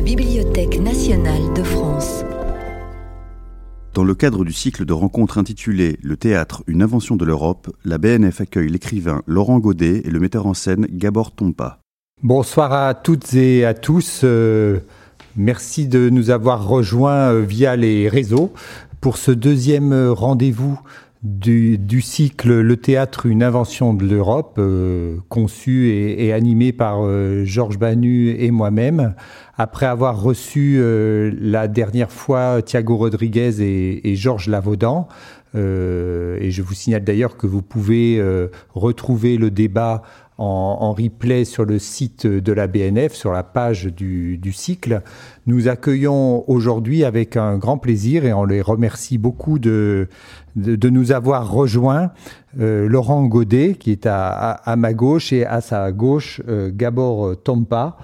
la Bibliothèque nationale de France. Dans le cadre du cycle de rencontres intitulé Le théâtre, une invention de l'Europe, la BNF accueille l'écrivain Laurent Godet et le metteur en scène Gabor Tompa. Bonsoir à toutes et à tous. Euh, merci de nous avoir rejoints euh, via les réseaux pour ce deuxième rendez-vous du, cycle Le théâtre, une invention de l'Europe, euh, conçu et, animé par Georges Banu et moi-même après avoir reçu euh, la dernière fois Thiago Rodriguez et, Georges Lavaudan. Euh, et je vous signale d'ailleurs que vous pouvez euh, retrouver le débat en, replay sur le site de la BNF, sur la page du, cycle. Nous accueillons aujourd'hui avec un grand plaisir et on les remercie beaucoup de, de, nous avoir rejoints Laurent Godet qui est à, ma gauche et à sa gauche Gabor Tompa.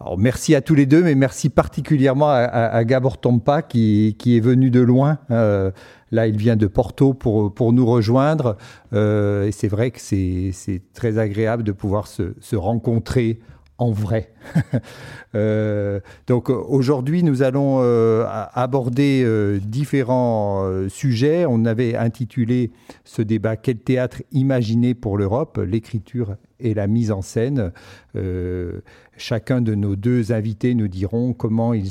Alors merci à tous les deux, mais merci particulièrement à, Gabor Tompa qui, est venu de loin. Euh, là, il vient de Porto pour, nous rejoindre. Euh, et c'est vrai que c'est très agréable de pouvoir se, rencontrer en vrai. Euh, donc aujourd'hui, nous allons aborder différents sujets. On avait intitulé ce débat Quel théâtre imaginer pour l'Europe? L'écriture et la mise en scène. Euh, chacun de nos deux invités nous diront comment ils,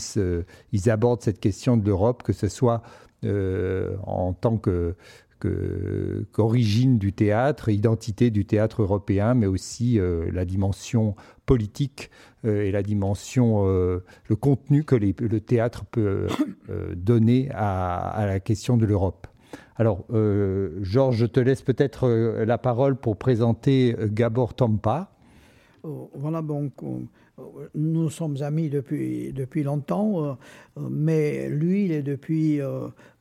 ils abordent cette question de l'Europe, que ce soit euh, en tant que qu'origine du théâtre, identité du théâtre européen, mais aussi euh, la dimension politique et la dimension, le contenu que le théâtre peut donner à, la question de l'Europe. Alors, euh, Georges, je te laisse peut-être euh, la parole pour présenter euh, Gabor Tompa. Oh, voilà, donc, nous sommes amis depuis, depuis longtemps, mais lui, il est depuis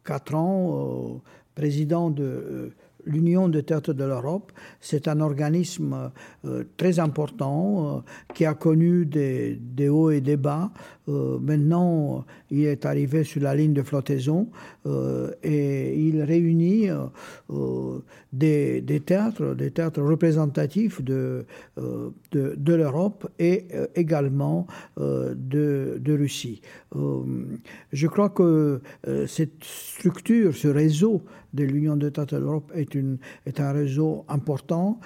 quatre ans président de l'Union de théâtre de l'Europe. C'est un organisme très important qui a connu des, des, hauts et des bas. maintenant, il est arrivé sur la ligne de flottaison euh, et il réunit euh, euh, des, théâtres, des théâtres représentatifs de, de, l'Europe et également de, de, Russie. je crois que cette structure, ce réseau de l'Union de théâtres de l'Europe est, est un réseau important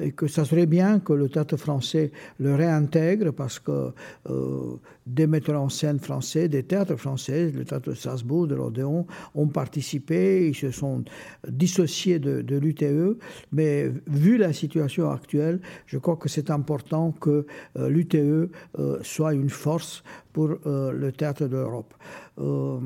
et que ça serait bien que le théâtre français le réintègre parce que des metteurs en scène français, des théâtres français, le théâtre de Strasbourg, de l'Odéon, ont participé, ils se sont dissociés de, l'UTE, mais vu la situation actuelle, je crois que c'est important que euh, l'UTE euh, soit une force pour euh, le théâtre de l'Europe. Euh,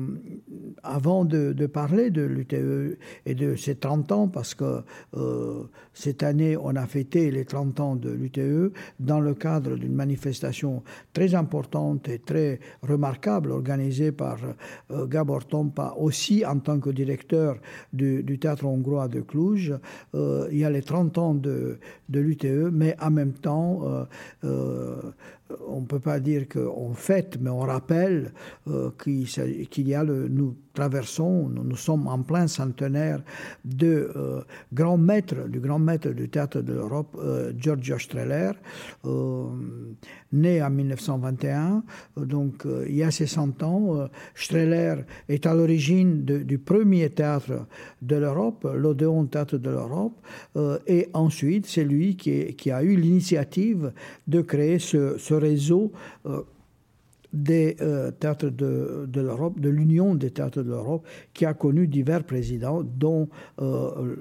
avant de, parler de l'UTE et de ses 30 ans, parce que euh, cette année, on a fêté les 30 ans de l'UTE dans le cadre d'une manifestation très importante et très remarquable organisée par Gabor Tompa, aussi en tant que directeur du, théâtre hongrois de Cluj. il y a les 30 ans de l'UTE, mais en même temps, on ne peut pas dire qu'on fête, mais on rappelle euh, qu'il y a le, nous traversons, nous, sommes en plein centenaire de euh, grand maître, du grand maître du théâtre de l'Europe, euh, Giorgio Streller, né en 1921, donc il y a ses 100 ans. Streller est à l'origine du premier théâtre de l'Europe, l'Odéon Théâtre de l'Europe, et ensuite c'est lui qui, a eu l'initiative de créer ce, réseau euh, des euh, théâtres de, de l'Europe, de l'Union des théâtres de l'Europe, qui a connu divers présidents, dont euh,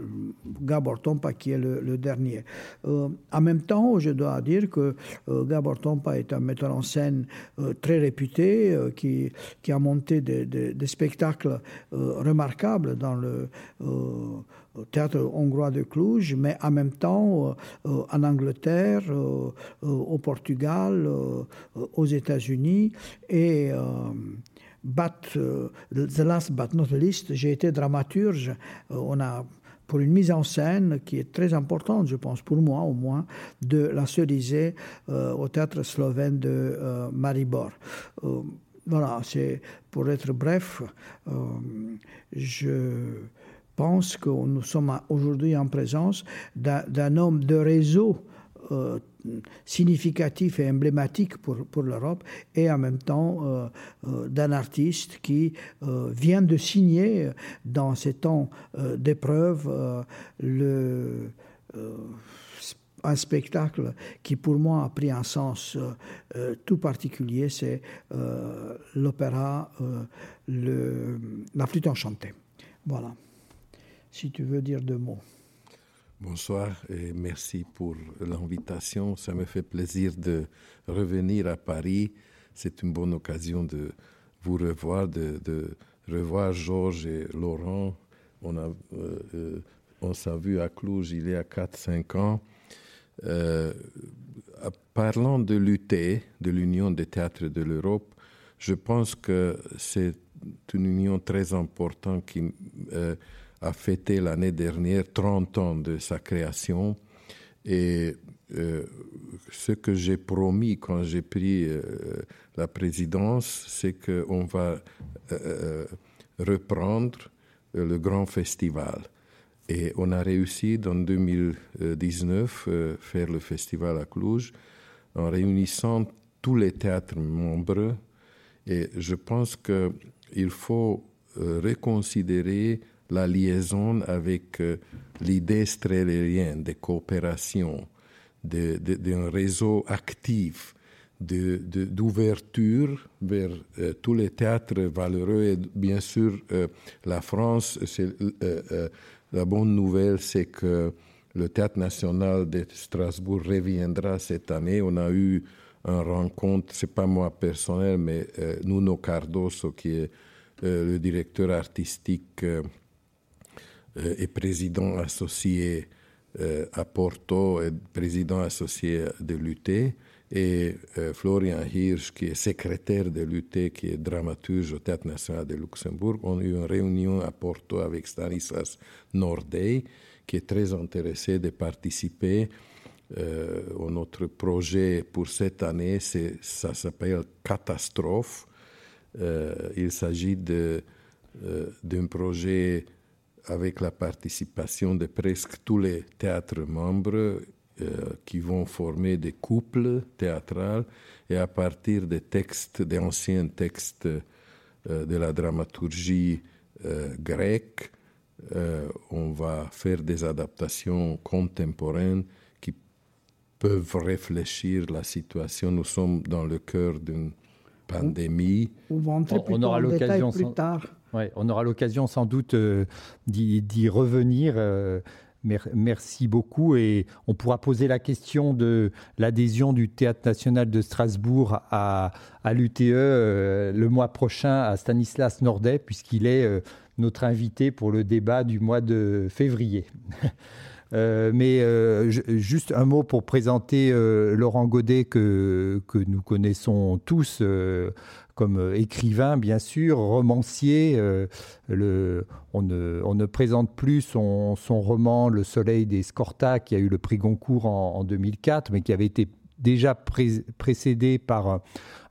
Gabor Tompa, qui est le, dernier. en même temps, je dois dire que Gabor Tompa est un metteur en scène très réputé, qui, qui a monté des, des spectacles remarquables dans le au théâtre hongrois de Cluj, mais en même temps euh, euh, en Angleterre, euh, au Portugal, aux États-Unis et but, the last but not least, j'ai été dramaturge. on a pour une mise en scène qui est très importante, je pense, pour moi au moins, de la Cerisée au théâtre slovène de Maribor. voilà, c'est pour être bref, je pense que nous sommes aujourd'hui en présence d'un homme de réseau euh, significatif et emblématique pour, l'Europe, et en même temps d'un artiste qui vient de signer dans ces temps d'épreuve un spectacle qui pour moi a pris un sens euh, euh, tout particulier, c'est euh, l'opéra La flûte enchantée. Voilà. Si tu veux dire deux mots. Bonsoir et merci pour l'invitation. Ça me fait plaisir de revenir à Paris. C'est une bonne occasion de vous revoir, de, revoir Georges et Laurent. On, a, on s'est vu à Cluj il y a 4-5 ans. Euh, parlant de l'UT, de l'Union des théâtres de l'Europe, je pense que c'est une union très importante qui euh, a fêté l'année dernière 30 ans de sa création. Et euh, ce que j'ai promis quand j'ai pris la présidence, c'est qu'on va reprendre le grand festival. Et on a réussi dans 2019 euh, faire le festival à Cluj en réunissant tous les théâtres membres. Et je pense qu'il faut euh, reconsidérer la liaison avec euh, l'idée strélérienne de coopération, d'un réseau actif d'ouverture vers tous les théâtres valeureux. Et bien sûr, la France, la bonne nouvelle, c'est que le Théâtre national de Strasbourg reviendra cette année. On a eu une rencontre, c'est pas moi personnel, mais euh, Nuno Cardoso, qui est euh, le directeur artistique euh, et président associé à Porto et président associé de l'UT, et Florian Hirsch, qui est secrétaire de l'UT, qui est dramaturge au Théâtre national de Luxembourg, ont eu une réunion à Porto avec Stanislas Nordey, qui est très intéressé de participer euh, à notre projet pour cette année. Ça s'appelle Catastrophe. Euh, il s'agit euh, d'un projet avec la participation de presque tous les théâtres membres euh, qui vont former des couples théâtrales et à partir des textes, des anciens textes euh, de la dramaturgie euh, grecque, on va faire des adaptations contemporaines qui peuvent réfléchir la situation. Nous sommes dans le cœur d'une pandémie. On, va entrer plus on, aura l'occasion plus tard. On aura l'occasion sans doute d'y revenir. Merci beaucoup. Et on pourra poser la question de l'adhésion du Théâtre national de Strasbourg à, l'UTE euh, le mois prochain à Stanislas Nordet, puisqu'il est euh, notre invité pour le débat du mois de février. Euh, mais juste un mot pour présenter Laurent Godet que, nous connaissons tous comme euh, écrivain, bien sûr, romancier. Euh, on, ne, présente plus son, son, roman Le Soleil des Scorta, qui a eu le prix Goncourt en, en 2004, mais qui avait été déjà précédé par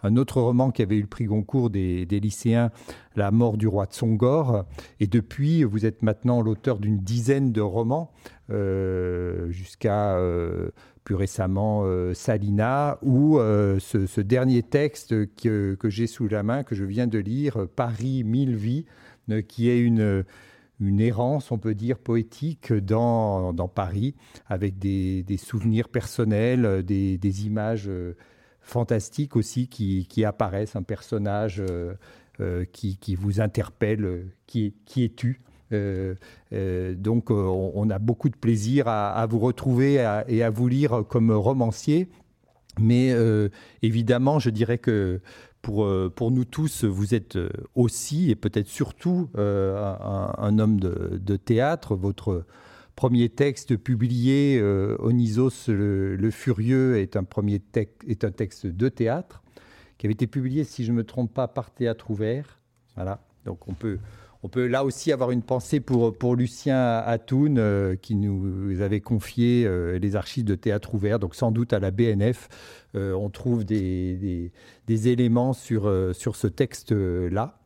un autre roman qui avait eu le prix Goncourt des, lycéens, La mort du roi de Songor. Et depuis, vous êtes maintenant l'auteur d'une dizaine de romans, euh, jusqu'à euh, plus récemment euh, Salina, ou euh, ce, dernier texte que, j'ai sous la main, que je viens de lire, Paris mille vies, euh, qui est une une errance, on peut dire, poétique dans, Paris, avec des, souvenirs personnels, des, images fantastiques aussi qui, apparaissent, un personnage euh, qui, qui, vous interpelle, qui, qui es-tu euh, euh, donc euh, on, a beaucoup de plaisir à, vous retrouver et à vous lire comme romancier. Mais évidemment, je dirais que pour, pour nous tous, vous êtes aussi et peut-être surtout un, homme de, théâtre. Votre premier texte publié, Onisos le, Furieux, est un, premier est un texte de théâtre qui avait été publié, si je ne me trompe pas, par Théâtre Ouvert. Voilà. Donc on peut, on peut là aussi avoir une pensée pour, pour Lucien Atoun, euh, qui nous avait confié euh, les archives de Théâtre Ouvert. Donc sans doute à la BNF, euh, on trouve des, des, éléments sur, sur ce texte-là.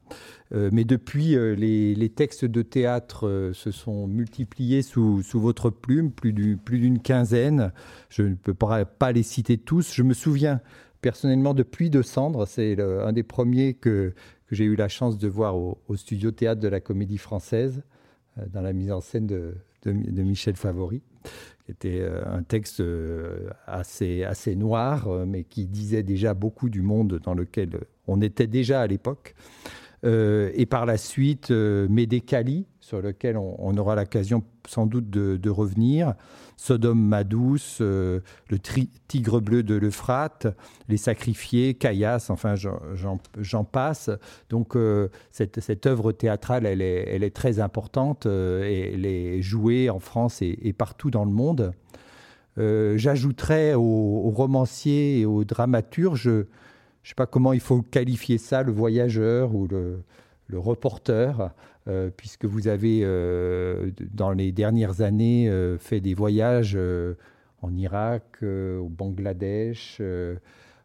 mais depuis, les, textes de théâtre se sont multipliés sous, sous votre plume, plus d'une quinzaine. Je ne peux pas, pas les citer tous. Je me souviens personnellement de Puits de Cendre, c'est un des premiers que, que j'ai eu la chance de voir au, studio théâtre de la Comédie Française, dans la mise en scène de, Michel Favori, qui était un texte assez, assez noir, mais qui disait déjà beaucoup du monde dans lequel on était déjà à l'époque. Euh, et par la suite, euh, Médécali, sur lequel on, aura l'occasion sans doute de, revenir, Sodome Madouce, euh, le Tigre bleu de l'Euphrate, Les Sacrifiés, Caillasse, enfin j'en passe. Donc cette, œuvre théâtrale, elle est, elle est très importante et elle est jouée en France et, partout dans le monde. J'ajouterais aux, romanciers et aux dramaturges je sais pas comment il faut qualifier ça, le voyageur ou le, reporter, euh, puisque vous avez, euh, dans les dernières années, euh, fait des voyages en Irak, au Bangladesh,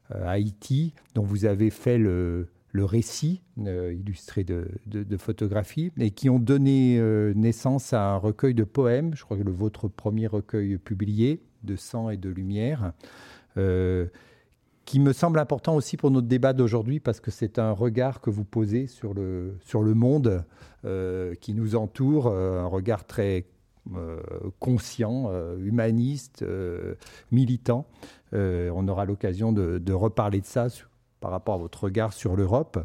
à Haïti, dont vous avez fait le, récit illustré de, de, photographies, et qui ont donné naissance à un recueil de poèmes, je crois que le, votre premier recueil publié, de sang et de lumière qui me semble important aussi pour notre débat d'aujourd'hui parce que c'est un regard que vous posez sur le, sur le monde euh, qui nous entoure, euh, un regard très euh, conscient, humaniste, militant. on aura l'occasion de, de, reparler de ça par rapport à votre regard sur l'Europe.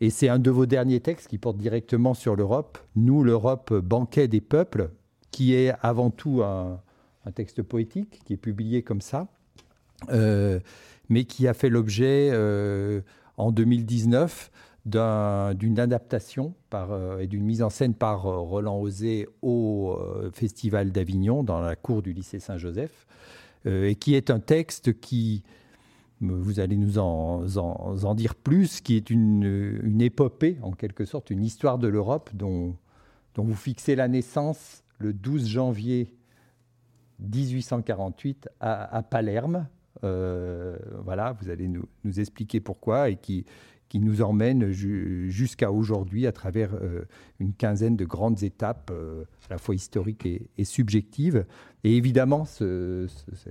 Et c'est un de vos derniers textes qui porte directement sur l'Europe. Nous, l'Europe, banquet des peuples, qui est avant tout un, texte poétique, qui est publié comme ça. Mais qui a fait l'objet euh, en 2019 d'une adaptation euh, et d'une mise en scène par euh, Roland Osé au Festival d'Avignon dans la cour du lycée Saint-Joseph, et qui est un texte qui, vous allez nous en, dire plus, qui est une, épopée en quelque sorte, une histoire de l'Europe dont, vous fixez la naissance le 12 janvier 1848 à, Palerme, voilà, vous allez nous, expliquer pourquoi et qui, qui nous emmène jusqu'à aujourd'hui à travers euh, une quinzaine de grandes étapes, euh, à la fois historiques et, subjectives. Et évidemment,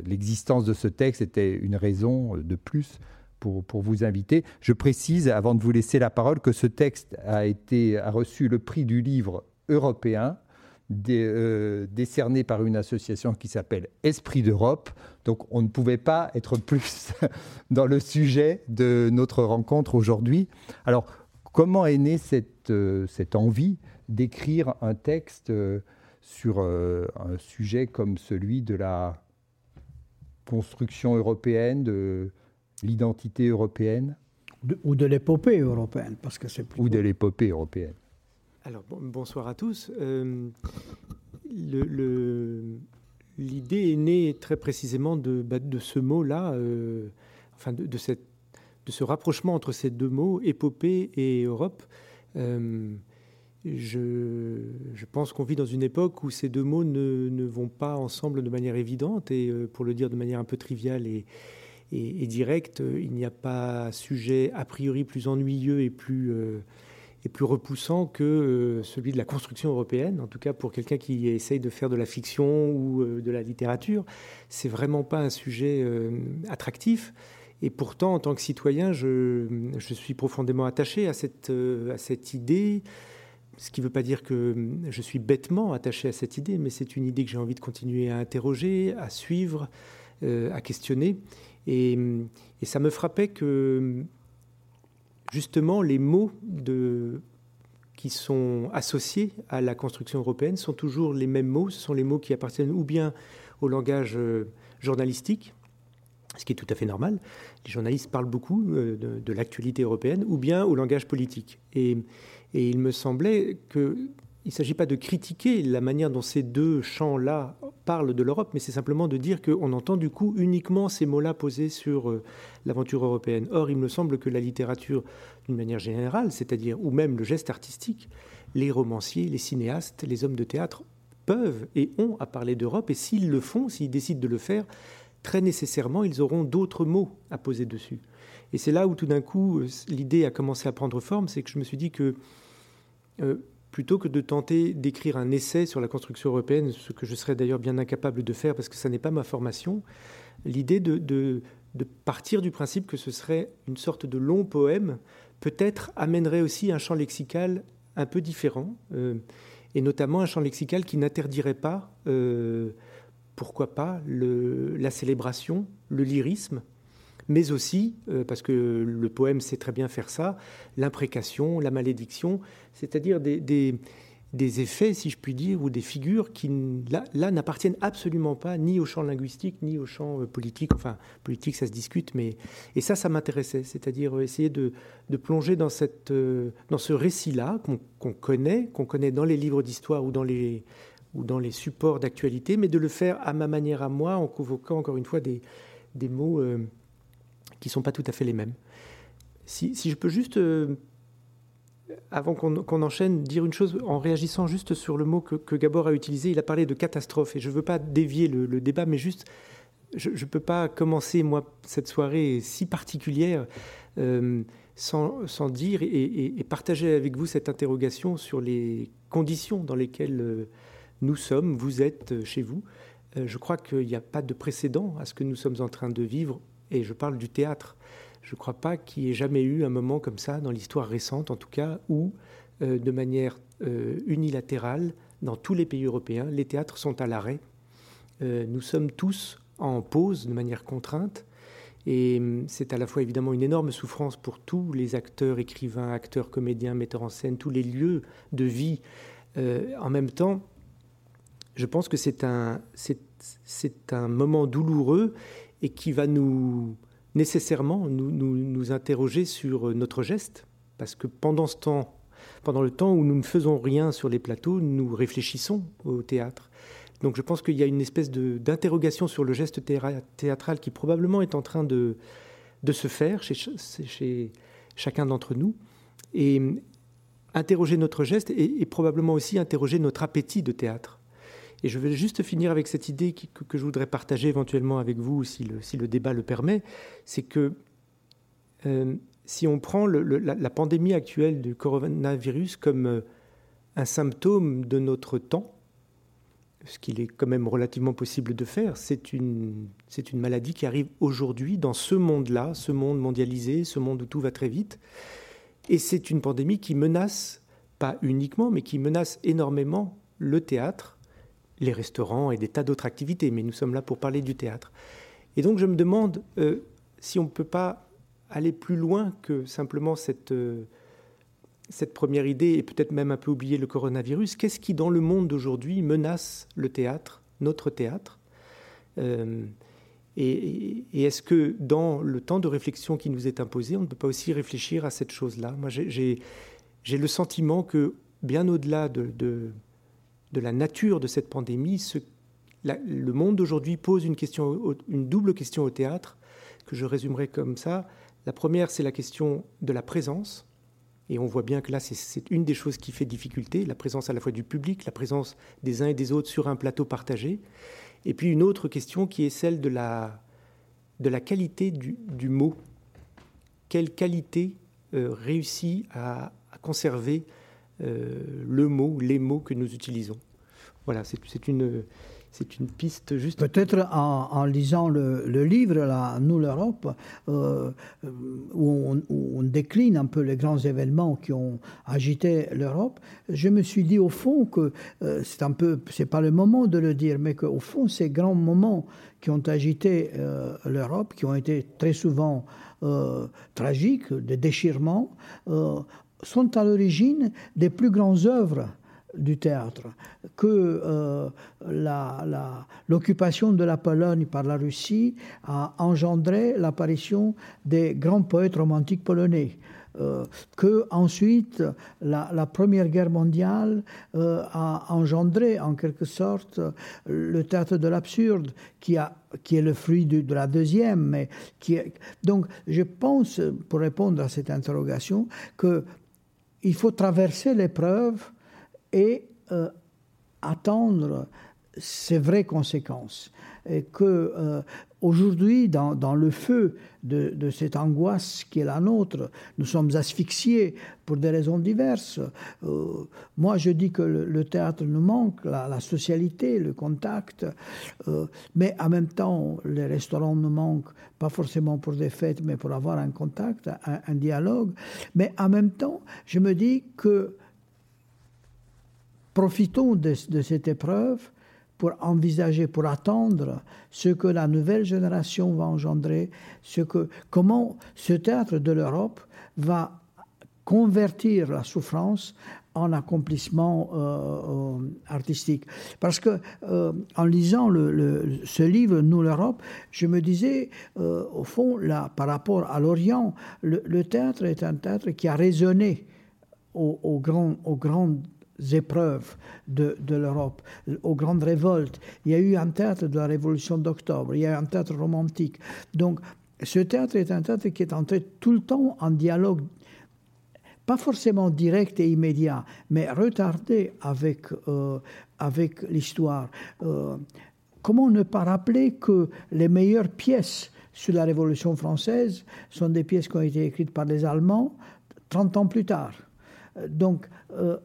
l'existence de ce texte était une raison de plus pour, pour, vous inviter. Je précise, avant de vous laisser la parole, que ce texte a, été, a reçu le prix du livre européen euh, décerné par une association qui s'appelle Esprit d'Europe. Donc on ne pouvait pas être plus dans le sujet de notre rencontre aujourd'hui. Alors comment est née cette, euh, cette envie d'écrire un texte euh, sur un sujet comme celui de la construction européenne, de l'identité européenne? Ou de l'épopée européenne, parce que c'est Ou de l'épopée européenne. Alors, bonsoir à tous. Euh, l'idée est née très précisément de, bah, ce mot-là, euh, enfin de, ce rapprochement entre ces deux mots, épopée et Europe. Euh, je, pense qu'on vit dans une époque où ces deux mots ne, vont pas ensemble de manière évidente et pour le dire de manière un peu triviale et, et directe, il n'y a pas sujet a priori plus ennuyeux et plus est plus repoussant que euh, celui de la construction européenne, en tout cas pour quelqu'un qui essaye de faire de la fiction ou euh, de la littérature. C'est vraiment pas un sujet euh, attractif. Et pourtant, en tant que citoyen, je, suis profondément attaché à cette, idée. Ce qui ne veut pas dire que je suis bêtement attaché à cette idée, mais c'est une idée que j'ai envie de continuer à interroger, à suivre, à questionner. Et, ça me frappait que justement, les mots qui sont associés à la construction européenne sont toujours les mêmes mots. Ce sont les mots qui appartiennent ou bien au langage euh, journalistique, ce qui est tout à fait normal. Les journalistes parlent beaucoup euh, de, l'actualité européenne, ou bien au langage politique. et il me semblait que il ne s'agit pas de critiquer la manière dont ces deux champs-là parlent de l'Europe, mais c'est simplement de dire qu'on entend du coup uniquement ces mots-là posés sur euh, l'aventure européenne. Or, il me semble que la littérature, d'une manière générale, c'est-à-dire, ou même le geste artistique, les romanciers, les cinéastes, les hommes de théâtre peuvent et ont à parler d'Europe, et s'ils le font, s'ils décident de le faire, très nécessairement, ils auront d'autres mots à poser dessus. Et c'est là où tout d'un coup, l'idée a commencé à prendre forme, c'est que je me suis dit que plutôt que de tenter d'écrire un essai sur la construction européenne, ce que je serais d'ailleurs bien incapable de faire parce que ça n'est pas ma formation, l'idée de, partir du principe que ce serait une sorte de long poème, peut-être amènerait aussi un champ lexical un peu différent, euh, et notamment un champ lexical qui n'interdirait pas, euh, pourquoi pas, la célébration, le lyrisme, mais aussi, euh, parce que le poème sait très bien faire ça, l'imprécation, la malédiction, c'est-à-dire des, des, effets, si je puis dire, ou des figures qui, là, n'appartiennent absolument pas ni au champ linguistique, ni au champ euh, politique. Enfin, politique, ça se discute, mais... Et ça, ça m'intéressait, c'est-à-dire euh, essayer de, de, plonger dans, cette, dans ce récit-là qu'on connaît, qu'on connaît dans les livres d'histoire ou dans les ou dans les supports d'actualité, mais de le faire à ma manière à moi, en convoquant encore une fois des, des mots qui ne sont pas tout à fait les mêmes. Si, je peux juste, euh, avant qu'on enchaîne, dire une chose en réagissant juste sur le mot que, Gabor a utilisé, il a parlé de catastrophe, et je ne veux pas dévier le, débat, mais juste, je ne peux pas commencer, moi, cette soirée si particulière euh, sans, dire et, partager avec vous cette interrogation sur les conditions dans lesquelles euh, nous sommes, vous êtes chez vous. je crois qu'il n'y a pas de précédent à ce que nous sommes en train de vivre et je parle du théâtre. Je ne crois pas qu'il y ait jamais eu un moment comme ça, dans l'histoire récente en tout cas, où, euh, de manière euh, unilatérale, dans tous les pays européens, les théâtres sont à l'arrêt. Euh, nous sommes tous en pause de manière contrainte. Et hum, c'est à la fois évidemment une énorme souffrance pour tous les acteurs, écrivains, acteurs, comédiens, metteurs en scène, tous les lieux de vie. en même temps, je pense que c'est un, c'est un moment douloureux et qui va nous nécessairement nous, nous, interroger sur notre geste, parce que pendant ce temps, pendant le temps où nous ne faisons rien sur les plateaux, nous réfléchissons au théâtre. Donc je pense qu'il y a une espèce d'interrogation sur le geste théâtral qui probablement est en train de, de se faire chez, chacun d'entre nous. Et interroger notre geste et, probablement aussi interroger notre appétit de théâtre. Et je vais juste finir avec cette idée que, je voudrais partager éventuellement avec vous, si le, débat le permet, c'est que euh, si on prend la, pandémie actuelle du coronavirus comme euh, un symptôme de notre temps, ce qu'il est quand même relativement possible de faire, c'est une maladie qui arrive aujourd'hui dans ce monde-là, ce monde mondialisé, ce monde où tout va très vite. Et c'est une pandémie qui menace, pas uniquement, mais qui menace énormément le théâtre, les restaurants et des tas d'autres activités, mais nous sommes là pour parler du théâtre. Et donc je me demande euh, si on ne peut pas aller plus loin que simplement cette, euh, cette première idée et peut-être même un peu oublier le coronavirus. Qu'est-ce qui, dans le monde d'aujourd'hui, menace le théâtre, notre théâtre? Euh, Et, est-ce que dans le temps de réflexion qui nous est imposé, on ne peut pas aussi réfléchir à cette chose-là? Moi, j'ai le sentiment que, bien au-delà de de la nature de cette pandémie, le monde d'aujourd'hui pose une, double question au théâtre, que je résumerai comme ça. La première, c'est la question de la présence. Et on voit bien que là, c'est une des choses qui fait difficulté, la présence à la fois du public, la présence des uns et des autres sur un plateau partagé. Et puis une autre question qui est celle de la, de qualité du, mot. Quelle qualité euh, réussit à conserver le mot, les mots que nous utilisons. Voilà, c'est une, c'est une piste juste. Peut-être en, lisant le, livre, là, Nous l'Europe, euh, où, on, décline un peu les grands événements qui ont agité l'Europe, je me suis dit au fond que euh, c'est un peu, c'est pas le moment de le dire, mais qu'au fond, ces grands moments qui ont agité l'Europe, qui ont été très souvent tragiques, des déchirements, sont à l'origine des plus grandes œuvres du théâtre, que euh, l'occupation de la Pologne par la Russie a engendré l'apparition des grands poètes romantiques polonais. Euh, que ensuite la, Première Guerre mondiale euh, a engendré en quelque sorte le théâtre de l'absurde qui, qui est le fruit de, de la deuxième. Mais qui est... Donc je pense, pour répondre à cette interrogation, que il faut traverser l'épreuve et euh, attendre ses vraies conséquences. Que euh, aujourd'hui, dans, le feu de, cette angoisse qui est la nôtre, nous sommes asphyxiés pour des raisons diverses. Euh, moi, je dis que le, théâtre nous manque, la, socialité, le contact, euh, mais en même temps, les restaurants nous manquent, pas forcément pour des fêtes, mais pour avoir un contact, un, dialogue. Mais en même temps, je me dis que profitons de cette épreuve pour envisager, pour attendre ce que la nouvelle génération va engendrer, ce que, comment ce théâtre de l'Europe va convertir la souffrance en accomplissement euh, artistique. Parce que euh, en lisant ce livre, Nous l'Europe, je me disais, euh, au fond, là, par rapport à l'Orient, le, théâtre est un théâtre qui a résonné aux, grands, aux grandes épreuves de, l'Europe, aux grandes révoltes. Il y a eu un théâtre de la Révolution d'octobre, il y a eu un théâtre romantique. Donc, ce théâtre est un théâtre qui est entré tout le temps en dialogue, pas forcément direct et immédiat, mais retardé avec, euh, avec l'histoire. Euh, comment ne pas rappeler que les meilleures pièces sur la Révolution française sont des pièces qui ont été écrites par les Allemands 30 ans plus tard. Donc, euh,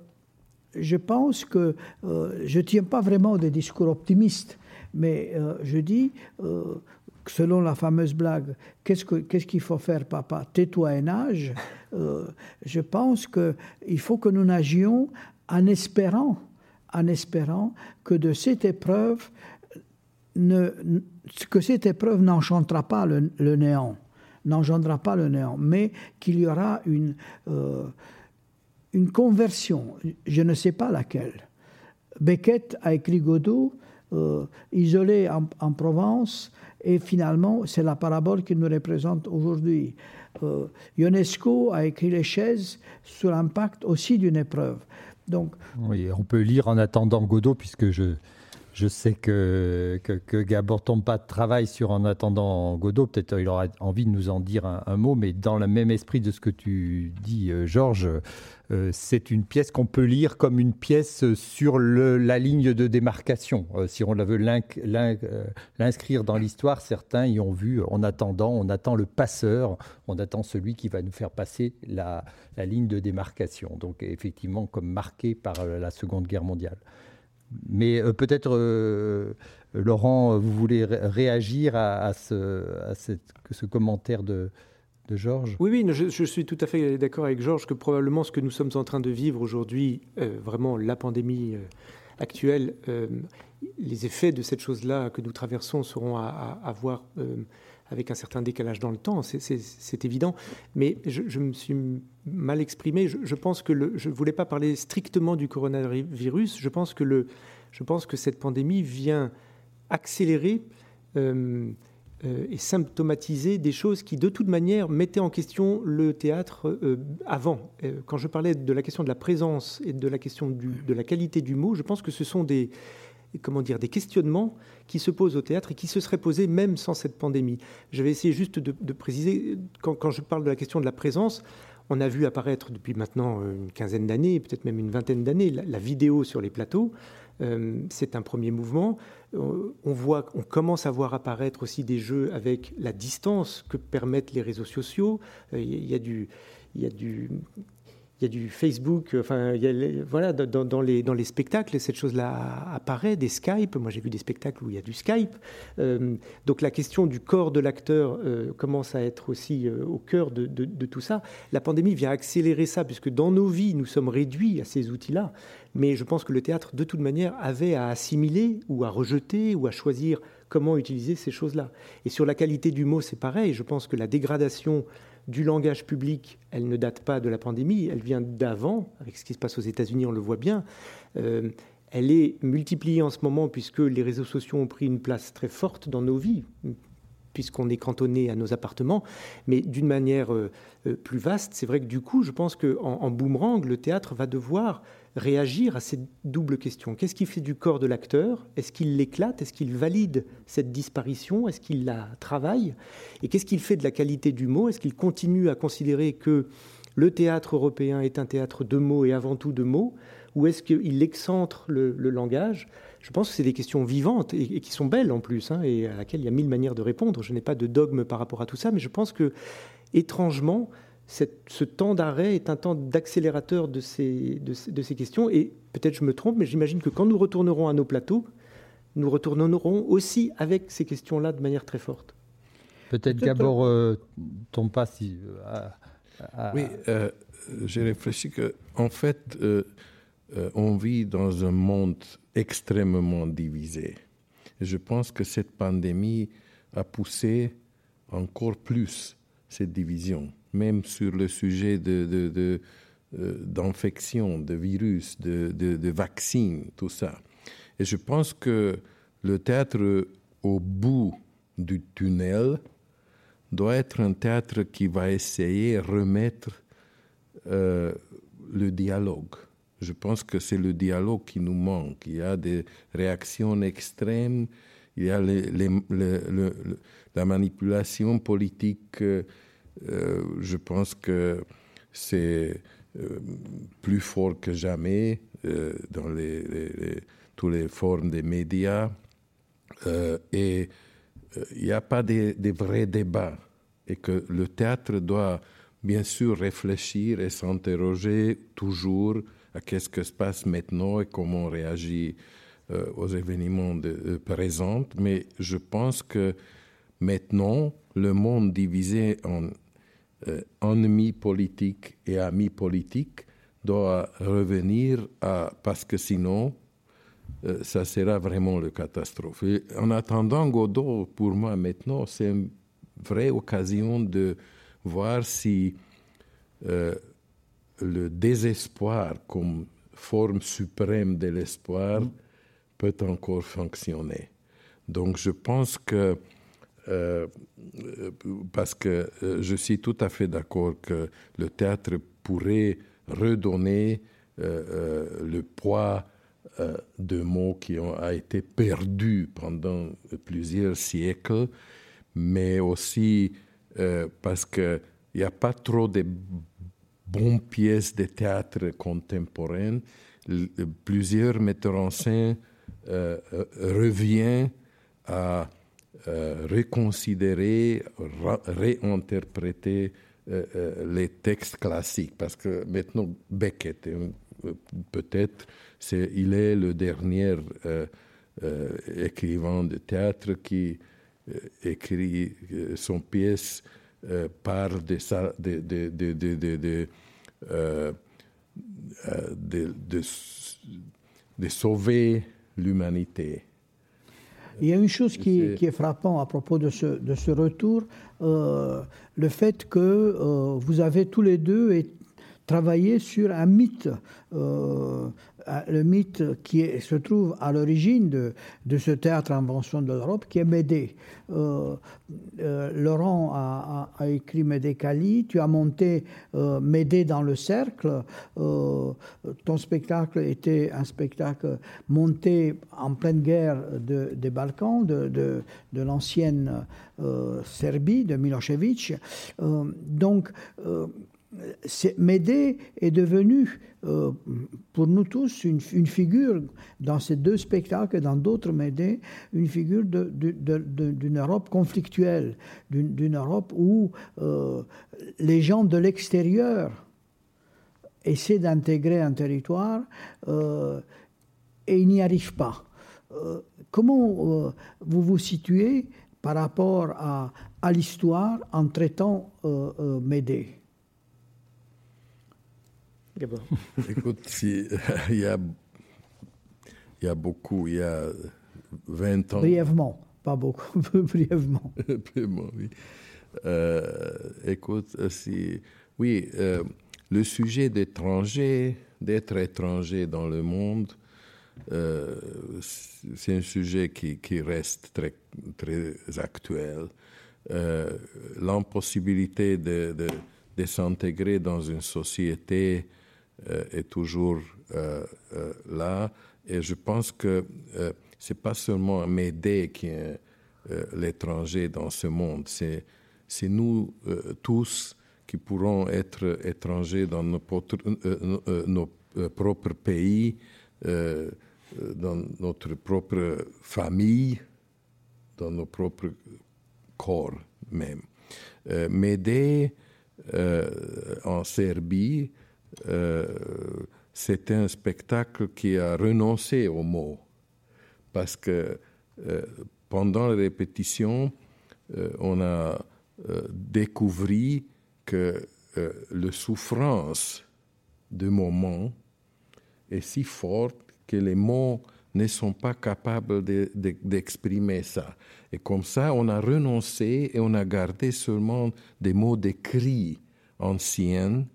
je pense que euh, je ne tiens pas vraiment des discours optimistes, mais euh, je dis, euh, selon la fameuse blague, qu'est-ce qu'il qu faut faire, papa? Tais-toi et nage. je pense qu'il faut que nous nagions en espérant, en espérant que de cette épreuve, ne, que cette épreuve n'enchantera pas le, néant, pas le néant, mais qu'il y aura une une conversion, je ne sais pas laquelle. Beckett a écrit Godot, euh, isolé en, en, Provence, et finalement, c'est la parabole qui nous représente aujourd'hui. Euh, Ionesco a écrit Les chaises sur l'impact aussi d'une épreuve. Donc, oui, on peut lire en attendant Godot, puisque je, je sais que, que, que Gabor Tompa travaille sur En attendant Godot. Peut-être il aura envie de nous en dire un, un, mot, mais dans le même esprit de ce que tu dis, euh, Georges, euh, c'est une pièce qu'on peut lire comme une pièce sur le, la ligne de démarcation. Euh, si on la veut euh, l'inscrire dans l'histoire, certains y ont vu en attendant, on attend le passeur, on attend celui qui va nous faire passer la, ligne de démarcation. Donc effectivement, comme marqué par la Seconde Guerre mondiale. Mais euh, peut-être, euh, Laurent, vous voulez ré réagir à, ce commentaire de, Oui, oui, je, suis tout à fait d'accord avec Georges que probablement ce que nous sommes en train de vivre aujourd'hui, euh, vraiment la pandémie euh, actuelle, euh, les effets de cette chose-là que nous traversons seront à, voir avec un certain décalage dans le temps, c'est évident. Mais je, me suis mal exprimé. Je, pense que je ne voulais pas parler strictement du coronavirus. Je pense que, le, je pense que cette pandémie vient accélérer et symptomatiser des choses qui, de toute manière, mettaient en question le théâtre euh, avant. Euh, quand je parlais de la question de la présence et de la question de la qualité du mot, je pense que ce sont des comment dire, des questionnements qui se posent au théâtre et qui se seraient posés même sans cette pandémie. Je vais essayer juste de, préciser, quand, je parle de la question de la présence, on a vu apparaître depuis maintenant une quinzaine d'années, peut-être même une vingtaine d'années, la, vidéo sur les plateaux. Euh, c'est un premier mouvement. On, voit, on commence à voir apparaître aussi des jeux avec la distance que permettent les réseaux sociaux. Euh, il y a du, il y a du, il y a du Facebook, enfin, y a, voilà, dans, les, spectacles, cette chose-là apparaît, des Skype. Moi, j'ai vu des spectacles où il y a du Skype. Euh, donc, la question du corps de l'acteur euh, commence à être aussi euh, au cœur de, de, tout ça. La pandémie vient accélérer ça, puisque dans nos vies, nous sommes réduits à ces outils-là. Mais je pense que le théâtre, de toute manière, avait à assimiler ou à rejeter ou à choisir comment utiliser ces choses-là. Et sur la qualité du mot, c'est pareil. Je pense que la dégradation du langage public, elle ne date pas de la pandémie, elle vient d'avant, avec ce qui se passe aux États-Unis, on le voit bien. Euh, elle est multipliée en ce moment puisque les réseaux sociaux ont pris une place très forte dans nos vies, puisqu'on est cantonné à nos appartements, mais d'une manière euh, euh, plus vaste, c'est vrai que du coup, je pense qu'en en boomerang, le théâtre va devoir réagir à cette double question. Qu'est-ce qui fait du corps de l'acteur? Est-ce qu'il l'éclate? Est-ce qu'il valide cette disparition? Est-ce qu'il la travaille? Et qu'est-ce qu'il fait de la qualité du mot? Est-ce qu'il continue à considérer que le théâtre européen est un théâtre de mots et avant tout de mots? Ou est-ce qu'il excentre le, langage? Je pense que c'est des questions vivantes et, qui sont belles en plus, hein, et à laquelles il y a mille manières de répondre. Je n'ai pas de dogme par rapport à tout ça, mais je pense que, étrangement, ce temps d'arrêt est un temps d'accélérateur de ces, de, ces questions. Et peut-être je me trompe, mais j'imagine que quand nous retournerons à nos plateaux, nous retournerons aussi avec ces questions-là de manière très forte. Peut-être Gabor euh, tombe pas si. Oui, euh, j'ai réfléchi que en fait, euh, euh, on vit dans un monde extrêmement divisé. Et je pense que cette pandémie a poussé encore plus cette division, même sur le sujet de, d'infection, de, virus, de, de, vaccins, tout ça. Et je pense que le théâtre au bout du tunnel doit être un théâtre qui va essayer de remettre euh, le dialogue. Je pense que c'est le dialogue qui nous manque. Il y a des réactions extrêmes, il y a la manipulation politique. Euh, je pense que c'est euh, plus fort que jamais dans les, toutes les formes des médias. et il n'y a pas de, de, vrais débats. Et que le théâtre doit bien sûr réfléchir et s'interroger toujours à qu'est-ce que se passe maintenant et comment on réagit euh, aux événements euh, présents. Mais je pense que maintenant, le monde divisé en euh, ennemis politiques et amis politiques doit revenir à parce que sinon ça sera vraiment le catastrophe. en attendant Godot, pour moi maintenant, c'est une vraie occasion de voir si euh, le désespoir comme forme suprême de l'espoir peut encore fonctionner. Donc je pense que, euh, parce que euh, je suis tout à fait d'accord que le théâtre pourrait redonner le poids de mots qui ont a été perdus pendant plusieurs siècles, mais aussi parce qu'il n'y a pas trop de bonnes pièces de théâtre contemporaines, plusieurs metteurs en scène euh, euh, reviennent à euh, reconsidérer, réinterpréter les textes classiques. Parce que maintenant, Beckett, peut-être, il est le dernier écrivain de théâtre qui écrit son pièce euh, euh, de, de, sauver l'humanité. Il y a une chose qui, qui, est frappante à propos de ce, de ce retour, euh, le fait que vous avez tous les deux travaillé sur un mythe le mythe qui se trouve à l'origine de, ce théâtre invention de l'Europe, qui est Médée. Euh, euh, Laurent a, a, écrit Médée Cali, tu as monté euh, Médée dans le cercle. ton spectacle était un spectacle monté en pleine guerre de, des Balkans, de, de l'ancienne Serbie, de Milosevic. donc, Médée est devenu, euh, pour nous tous, une, figure, dans ces deux spectacles et dans d'autres Médée, une figure d'une Europe conflictuelle, d'une Europe où euh, les gens de l'extérieur essaient d'intégrer un territoire euh, et ils n'y arrivent pas. comment vous vous situez par rapport à l'histoire en traitant Médée? Écoute, il, y a, y a beaucoup, il y a 20 ans. Brièvement, pas beaucoup, brièvement. oui. Euh, écoute, si, oui, euh, le sujet d'étranger, d'être étranger dans le monde, euh, c'est un sujet qui, qui, reste très, très actuel. L'impossibilité de, de, de s'intégrer dans une société est toujours euh, euh, là. Et je pense que c'est pas seulement m'aider qui est l'étranger dans ce monde, c'est c'est nous tous qui pourrons être étrangers dans nos, propres pays dans notre propre famille, dans nos propres corps même. M'aider en Serbie, c'était un spectacle qui a renoncé aux mots, parce que pendant la répétition, on a découvert que la souffrance de moment est si forte que les mots ne sont pas capables d'exprimer ça. Et comme ça, on a renoncé et on a gardé seulement des mots d'écrit anciens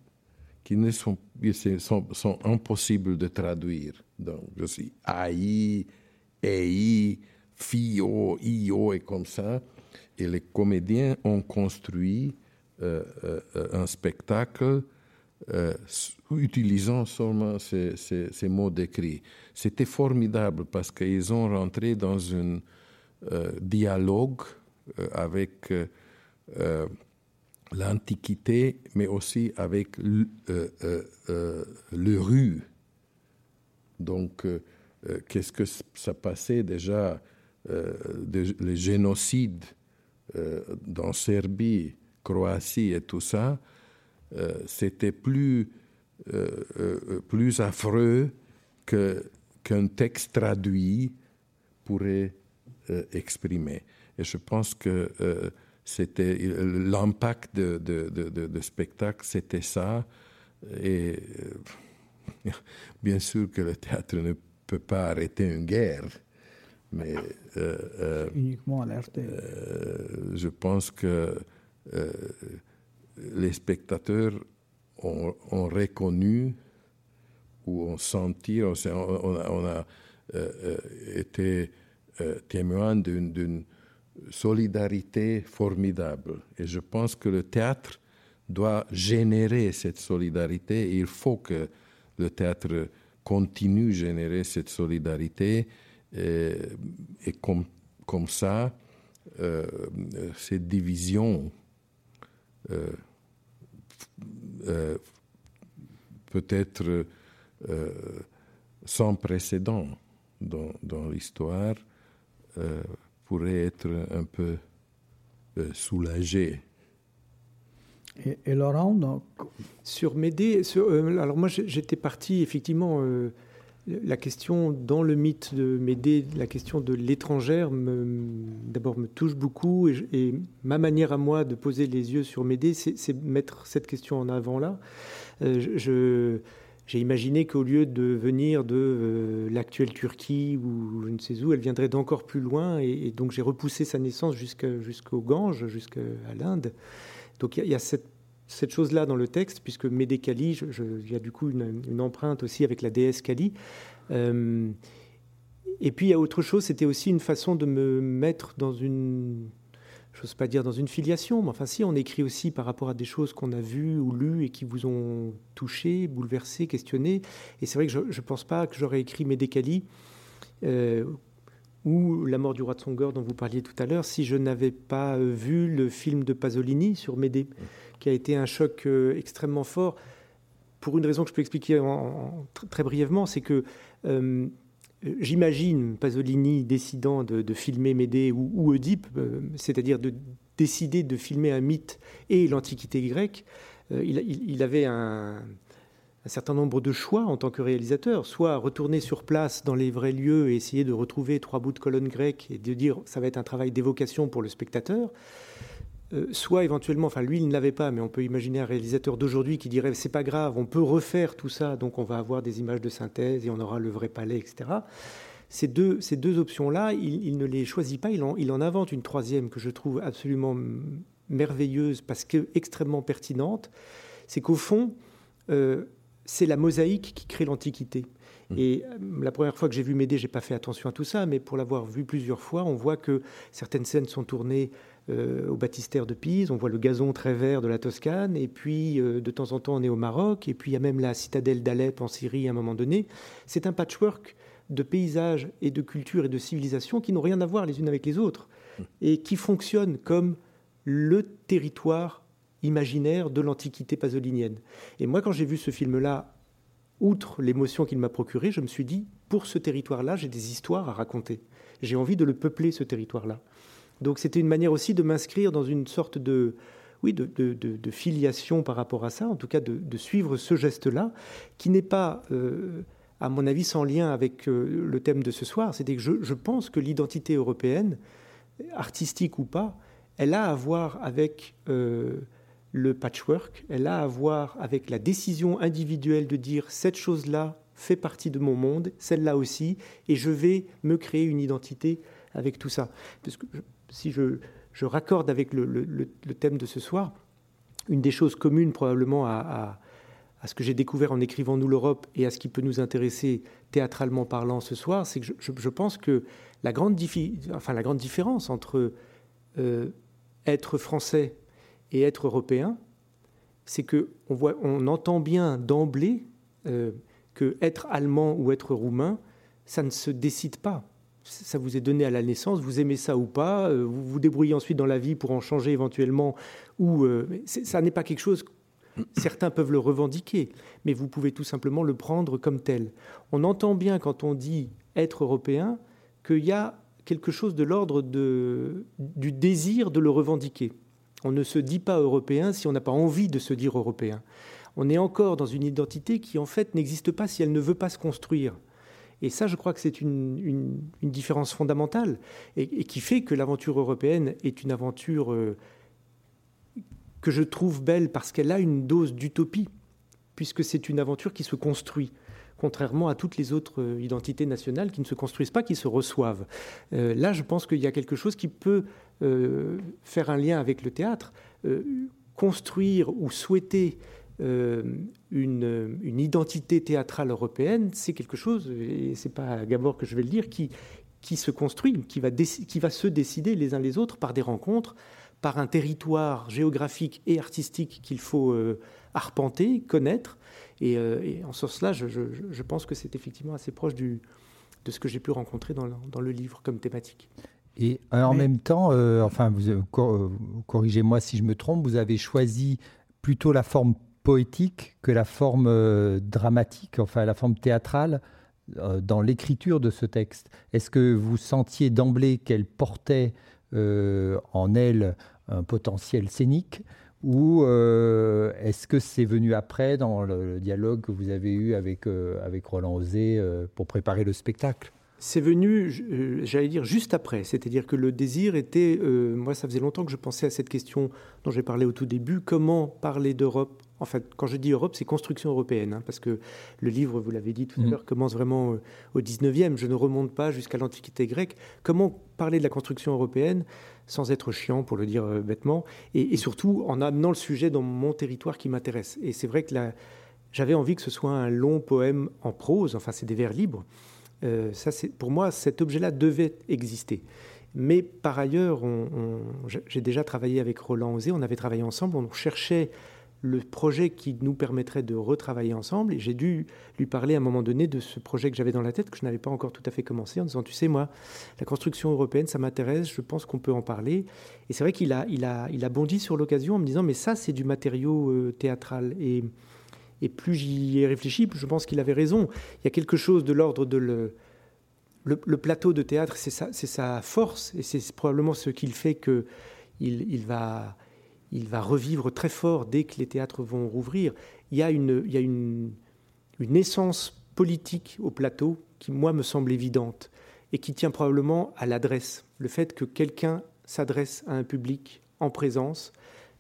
qui ne sont, impossibles de traduire. Donc, je suis AI, EI, FIO, IO et comme ça. Et les comédiens ont construit euh, euh, un spectacle euh, utilisant seulement ces, mots d'écrit. C'était formidable parce qu'ils ont rentré dans un dialogue avec l'Antiquité, mais aussi avec le, le rue. Donc, qu'est-ce que ça passait déjà, les génocides dans Serbie, Croatie et tout ça, euh, c'était plus, euh, euh, plus affreux qu'un texte traduit pourrait exprimer. Et je pense que c'était l'impact de, de, de, de, spectacle, c'était ça. Et bien sûr que le théâtre ne peut pas arrêter une guerre, mais uniquement alerter. je pense que euh, les spectateurs ont, reconnu ou ont senti, on, a, euh, euh, été témoin d'une solidarité formidable. Et je pense que le théâtre doit générer cette solidarité il faut que le théâtre continue à générer cette solidarité et, comme, ça, cette division euh, euh, peut-être euh, sans précédent dans l'histoire pourrait être un peu soulagé. Et, Laurent, donc... sur Médée, alors moi j'étais parti effectivement la question dans le mythe de Médée, la question de l'étrangère, d'abord me touche beaucoup et, ma manière à moi de poser les yeux sur Médée, c'est mettre cette question en avant là. Euh, j'ai imaginé qu'au lieu de venir de euh, l'actuelle Turquie ou je ne sais où, elle viendrait d'encore plus loin et, donc j'ai repoussé sa naissance jusqu'au Gange, jusqu'à l'Inde. Donc il y, a cette chose-là dans le texte, puisque Médée Kali, il y a du coup une, empreinte aussi avec la déesse Kali. Euh, et puis il y a autre chose, c'était aussi une façon de me mettre dans une, je n'ose pas dire dans une filiation, mais enfin si, on écrit aussi par rapport à des choses qu'on a vues ou lues et qui vous ont touché, bouleversé, questionné. Et c'est vrai que je ne pense pas que j'aurais écrit Médée Kali. Euh, ou La mort du roi de Songor dont vous parliez tout à l'heure, si je n'avais pas vu le film de Pasolini sur Médée qui a été un choc euh, extrêmement fort. Pour une raison que je peux expliquer très brièvement, c'est que euh, j'imagine Pasolini décidant de, filmer Médée ou, Oedipe, euh, c'est-à-dire de décider de filmer un mythe et l'Antiquité grecque. il, avait un, un certain nombre de choix en tant que réalisateur, soit retourner sur place dans les vrais lieux et essayer de retrouver trois bouts de colonnes grecques et de dire ça va être un travail d'évocation pour le spectateur, euh, soit éventuellement, enfin lui il ne l'avait pas, mais on peut imaginer un réalisateur d'aujourd'hui qui dirait c'est pas grave, on peut refaire tout ça, donc on va avoir des images de synthèse et on aura le vrai palais, etc. Ces deux, ces deux options-là, il, ne les choisit pas, il en, il en invente une troisième que je trouve absolument merveilleuse parce que extrêmement pertinente. C'est qu'au fond, euh, c'est la mosaïque qui crée l'Antiquité. Mmh. Et euh, la première fois que j'ai vu Médée, j'ai pas fait attention à tout ça, mais pour l'avoir vu plusieurs fois, on voit que certaines scènes sont tournées euh, au baptistère de Pise, on voit le gazon très vert de la Toscane, et puis euh, de temps en temps on est au Maroc, et puis il y a même la citadelle d'Alep en Syrie à un moment donné. C'est un patchwork de paysages et de cultures et de civilisations qui n'ont rien à voir les unes avec les autres, et qui fonctionnent comme le territoire imaginaire de l'antiquité pasolinienne. Et moi, quand j'ai vu ce film-là outre l'émotion qu'il m'a procurée, je me suis dit, pour ce territoire-là, j'ai des histoires à raconter. J'ai envie de le peupler, ce territoire-là. Donc c'était une manière aussi de m'inscrire dans une sorte de, oui, de, filiation par rapport à ça, en tout cas de, suivre ce geste-là, qui n'est pas, euh, à mon avis, sans lien avec euh, le thème de ce soir. C'est que je, pense que l'identité européenne, artistique ou pas, elle a à voir avec euh, le patchwork, elle a à voir avec la décision individuelle de dire cette chose-là fait partie de mon monde, celle-là aussi, et je vais me créer une identité avec tout ça. Parce que si je, raccorde avec le, thème de ce soir, une des choses communes probablement à, ce que j'ai découvert en écrivant Nous l'Europe et à ce qui peut nous intéresser théâtralement parlant ce soir, c'est que je, pense que la grande, différence entre euh, être français et être européen, c'est que on entend bien d'emblée euh, que être allemand ou être roumain, ça ne se décide pas ça vous est donné à la naissance, vous aimez ça ou pas, euh, vous vous débrouillez ensuite dans la vie pour en changer éventuellement, ou euh, ça n'est pas quelque chose, certains peuvent le revendiquer, mais vous pouvez tout simplement le prendre comme tel. On entend bien quand on dit être européen qu'il y a quelque chose de l'ordre du désir de le revendiquer. On ne se dit pas européen si on n'a pas envie de se dire européen. On est encore dans une identité qui en fait n'existe pas si elle ne veut pas se construire. Et ça, je crois que c'est une, différence fondamentale et, qui fait que l'aventure européenne est une aventure euh, que je trouve belle parce qu'elle a une dose d'utopie, puisque c'est une aventure qui se construit contrairement à toutes les autres euh, identités nationales qui ne se construisent pas, qui se reçoivent. Euh, là, je pense qu'il y a quelque chose qui peut faire un lien avec le théâtre. construire ou souhaiter euh, une, une, identité théâtrale européenne, c'est quelque chose, et c'est pas à Gabor que je vais le dire, qui, qui se construit, qui va, qui va se décider les uns les autres par des rencontres, par un territoire géographique et artistique qu'il faut euh, arpenter, connaître. Et, euh, et en ce sens-là, je, je, je, pense que c'est effectivement assez proche du, de ce que j'ai pu rencontrer dans le, dans le, livre comme thématique. Et en même temps, enfin, vous, corrigez-moi si je me trompe, vous avez choisi plutôt la forme poétique que la forme euh, dramatique, enfin la forme théâtrale euh, dans l'écriture de ce texte. Est-ce que vous sentiez d'emblée qu'elle portait euh, en elle un potentiel scénique ou est-ce que c'est venu après dans le, dialogue que vous avez eu avec, avec Roland Osé pour préparer le spectacle? C'est venu, j'allais dire, juste après. C'est-à-dire que le désir était. moi, ça faisait longtemps que je pensais à cette question dont j'ai parlé au tout début comment parler d'Europe en fait, quand je dis Europe, c'est construction européenne, hein, parce que le livre, vous l'avez dit tout à mm. l'heure, commence vraiment euh, au 19e. Je ne remonte pas jusqu'à l'Antiquité grecque. Comment parler de la construction européenne sans être chiant, pour le dire euh, bêtement, et, surtout en amenant le sujet dans mon territoire qui m'intéresse. Et c'est vrai que j'avais envie que ce soit un long poème en prose, enfin, c'est des vers libres. Euh, ça, pour moi, cet objet-là devait exister. Mais par ailleurs, j'ai déjà travaillé avec Roland Osé, on avait travaillé ensemble, on cherchait le projet qui nous permettrait de retravailler ensemble. Et j'ai dû lui parler à un moment donné de ce projet que j'avais dans la tête, que je n'avais pas encore tout à fait commencé, en disant, tu sais, moi, la construction européenne, ça m'intéresse, je pense qu'on peut en parler. Et c'est vrai qu'il a, il a, il a bondi sur l'occasion en me disant, mais ça, c'est du matériau euh, théâtral. Et, et plus j'y ai réfléchi, plus je pense qu'il avait raison. Il y a quelque chose de l'ordre de le... Le, plateau de théâtre, c'est sa, sa, force, et c'est probablement ce qui fait qu'il il va il va revivre très fort dès que les théâtres vont rouvrir. Il y a une, il y a une, une essence politique au plateau qui, moi, me semble évidente et qui tient probablement à l'adresse. Le fait que quelqu'un s'adresse à un public en présence,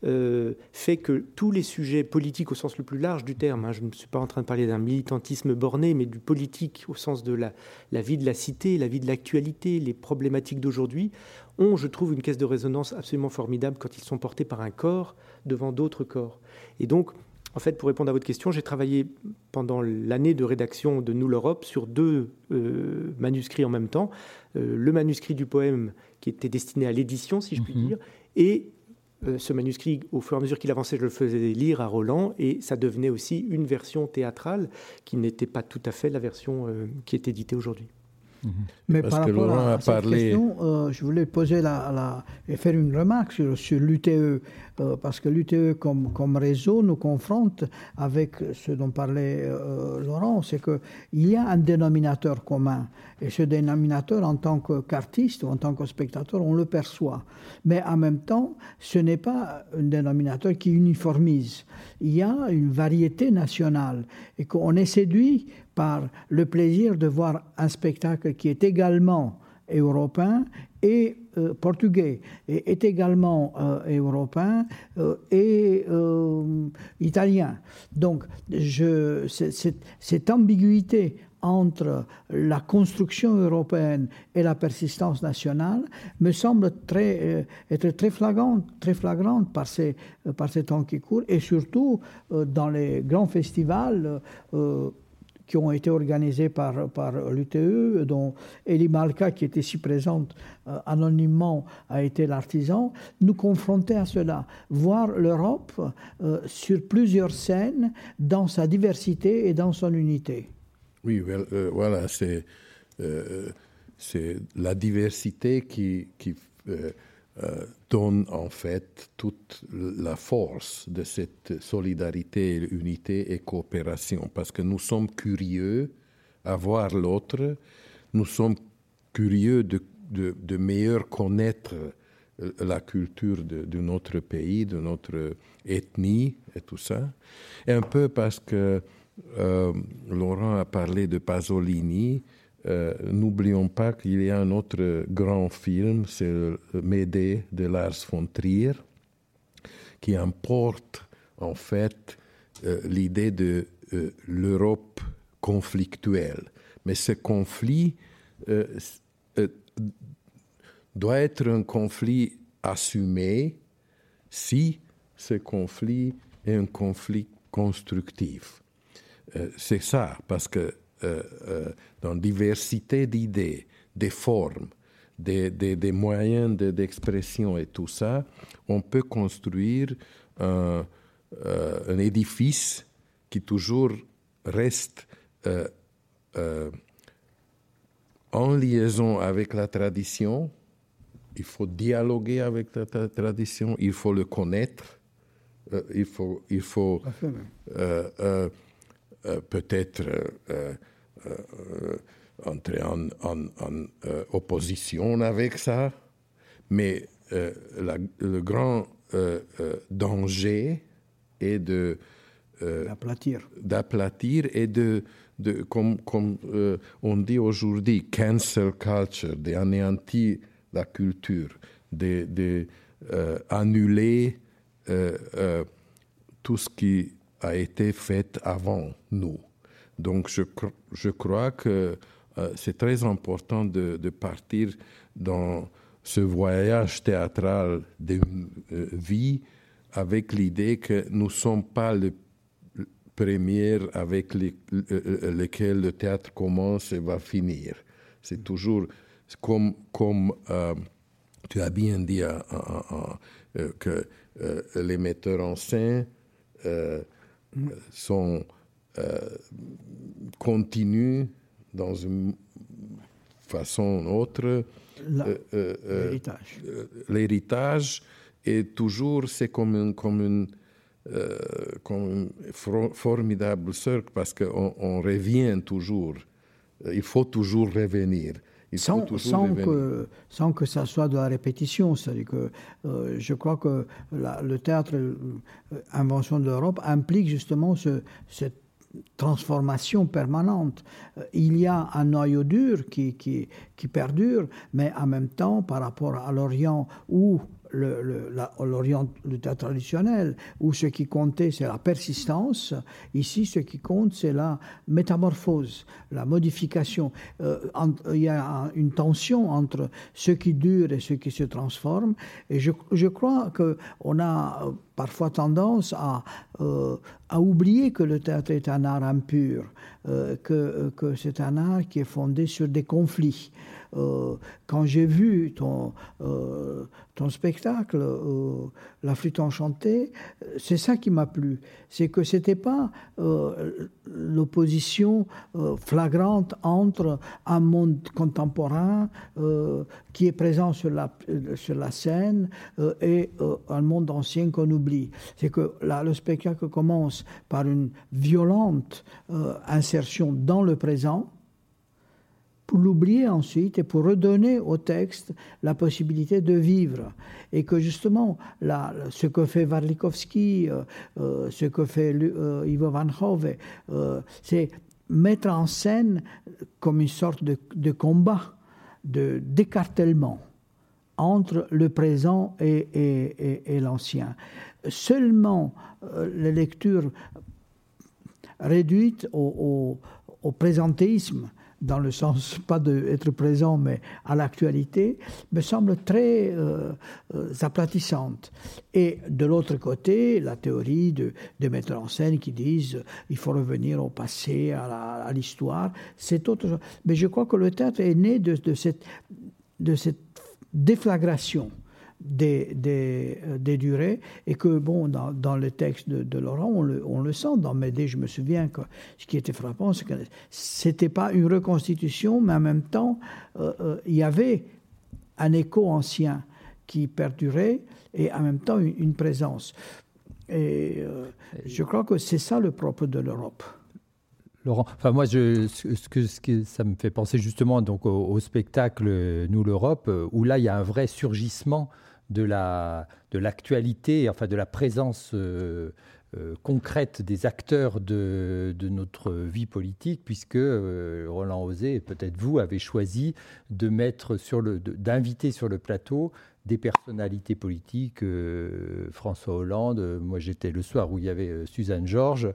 euh, fait que tous les sujets politiques au sens le plus large du terme, hein, je ne suis pas en train de parler d'un militantisme borné, mais du politique au sens de la, la vie de la cité, la vie de l'actualité, les problématiques d'aujourd'hui, ont, je trouve, une caisse de résonance absolument formidable quand ils sont portés par un corps devant d'autres corps. Et donc, en fait, pour répondre à votre question, j'ai travaillé pendant l'année de rédaction de Nous l'Europe sur deux euh, manuscrits en même temps. Euh, le manuscrit du poème qui était destiné à l'édition, si je puis mhm. dire, et euh, ce manuscrit, au fur et à mesure qu'il avançait, je le faisais lire à Roland, et ça devenait aussi une version théâtrale qui n'était pas tout à fait la version euh, qui est éditée aujourd'hui. Mais par rapport à, cette question, euh, je voulais poser la, et faire une remarque sur, l'UTE, euh, parce que l'UTE comme, comme réseau nous confronte avec ce dont parlait euh, Laurent, c'est qu'il y a un dénominateur commun. Et ce dénominateur, en tant qu'artiste ou en tant que spectateur, on le perçoit. Mais en même temps, ce n'est pas un dénominateur qui uniformise. Il y a une variété nationale et qu'on est séduit par le plaisir de voir un spectacle qui est également européen et euh, portugais, et est également euh, européen euh, et italien. Donc, je, cette ambiguïté entre la construction européenne et la persistance nationale me semble très, être très flagrante, très flagrante par, ces, par ces temps qui courent, et surtout dans les grands festivals qui ont été organisés par, par l'UTE, dont Elie Malka, qui était si présente euh, anonymement, a été l'artisan, nous confronter à cela, voir l'Europe euh, sur plusieurs scènes dans sa diversité et dans son unité. Oui, euh, voilà, c'est c'est la diversité qui, qui euh, donne en fait toute la force de cette solidarité, unité et coopération, parce que nous sommes curieux à voir l'autre, nous sommes curieux de, de, de connaître euh, la culture de, de, notre pays, de notre ethnie et tout ça. Et un peu parce que euh, Laurent a parlé de Pasolini, euh, n'oublions pas qu'il y a un autre grand film, c'est Médée de Lars von Trier, qui importe en fait euh, l'idée de euh, l'Europe conflictuelle. Mais ce conflit doit être un conflit assumé si ce conflit est un conflit constructif. c'est ça, parce que dans diversité d'idées, des formes, des, des, moyens d'expression et tout ça, on peut construire un, euh, un édifice qui toujours reste en liaison avec la tradition. Il faut dialoguer avec la tradition, il faut le connaître, il faut, il faut euh, peut-être euh, euh, entrer en, opposition avec ça, mais le grand danger est de d'aplatir. et de, de comme, comme on dit aujourd'hui, cancel culture, d'anéantir la culture, d'annuler de, tout ce qui a été faite avant nous. Donc je, je crois que euh, c'est très important de, de, partir dans ce voyage théâtral d'une euh, vie avec l'idée que nous ne sommes pas le premier avec les, euh, lequel le théâtre commence et va finir. C'est toujours comme, comme tu as bien dit que les metteurs en scène sont euh, continuent dans une façon ou autre. Euh, euh, l'héritage. L'héritage est toujours, c'est comme une, comme une, comme formidable cercle parce qu'on on revient toujours. Il faut toujours revenir sans, que, sans que ça soit de la répétition. C'est-à-dire que euh, je crois que le théâtre euh, Invention de l'Europe implique justement ce, cette transformation permanente. Euh, il y a un noyau dur qui, qui, qui perdure, mais en même temps, par rapport à l'Orient où l'Orient le, théâtre traditionnel, où ce qui comptait, c'est la persistance. Ici, ce qui compte, c'est la métamorphose, la modification. Euh, il y a une tension entre ce qui dure et ce qui se transforme. Et je, je crois qu'on a parfois tendance à, euh, à, oublier que le théâtre est un art impur, euh, que, que c'est un art qui est fondé sur des conflits. quand j'ai vu ton, ton spectacle, La flûte enchantée, c'est ça qui m'a plu. C'est que c'était pas l'opposition flagrante entre un monde contemporain qui est présent sur la, sur la scène et un monde ancien qu'on oublie. C'est que là, le spectacle commence par une violente euh, insertion dans le présent, pour l'oublier ensuite et pour redonner au texte la possibilité de vivre. Et que justement, ce que fait Warlikowski, euh, euh, ce que fait Ivo Van Hove, c'est mettre en scène comme une sorte de, combat, de d'écartèlement entre le présent et, l'ancien. Seulement les lectures réduites au, présentéisme, dans le sens pas d'être présent, mais à l'actualité, me semble très euh, euh. Et de l'autre côté, la théorie de, de metteurs en scène qui disent euh, il faut revenir au passé, à l'histoire, c'est autre chose. Mais je crois que le théâtre est né de cette, de cette déflagration des, euh, des, durées et que, bon, dans, dans le texte de, de Laurent, on le, on le, sent. Dans Médée, je me souviens que ce qui était frappant, c'est que c'était pas une reconstitution, mais en même temps, euh, euh, il y avait un écho ancien qui perdurait et en même temps une, présence. Et je crois que c'est ça le propre de l'Europe. Laurent, enfin moi, je, ce, que, ce que ça me fait penser justement donc au, spectacle Nous l'Europe, où là il y a un vrai surgissement de la de l'actualité, enfin de la présence euh, euh, concrète des acteurs de, de, notre vie politique, puisque euh, Roland Osé peut-être vous avez choisi de mettre sur le d'inviter sur le plateau des personnalités politiques, François Hollande, moi j'étais le soir où il y avait Suzanne Georges.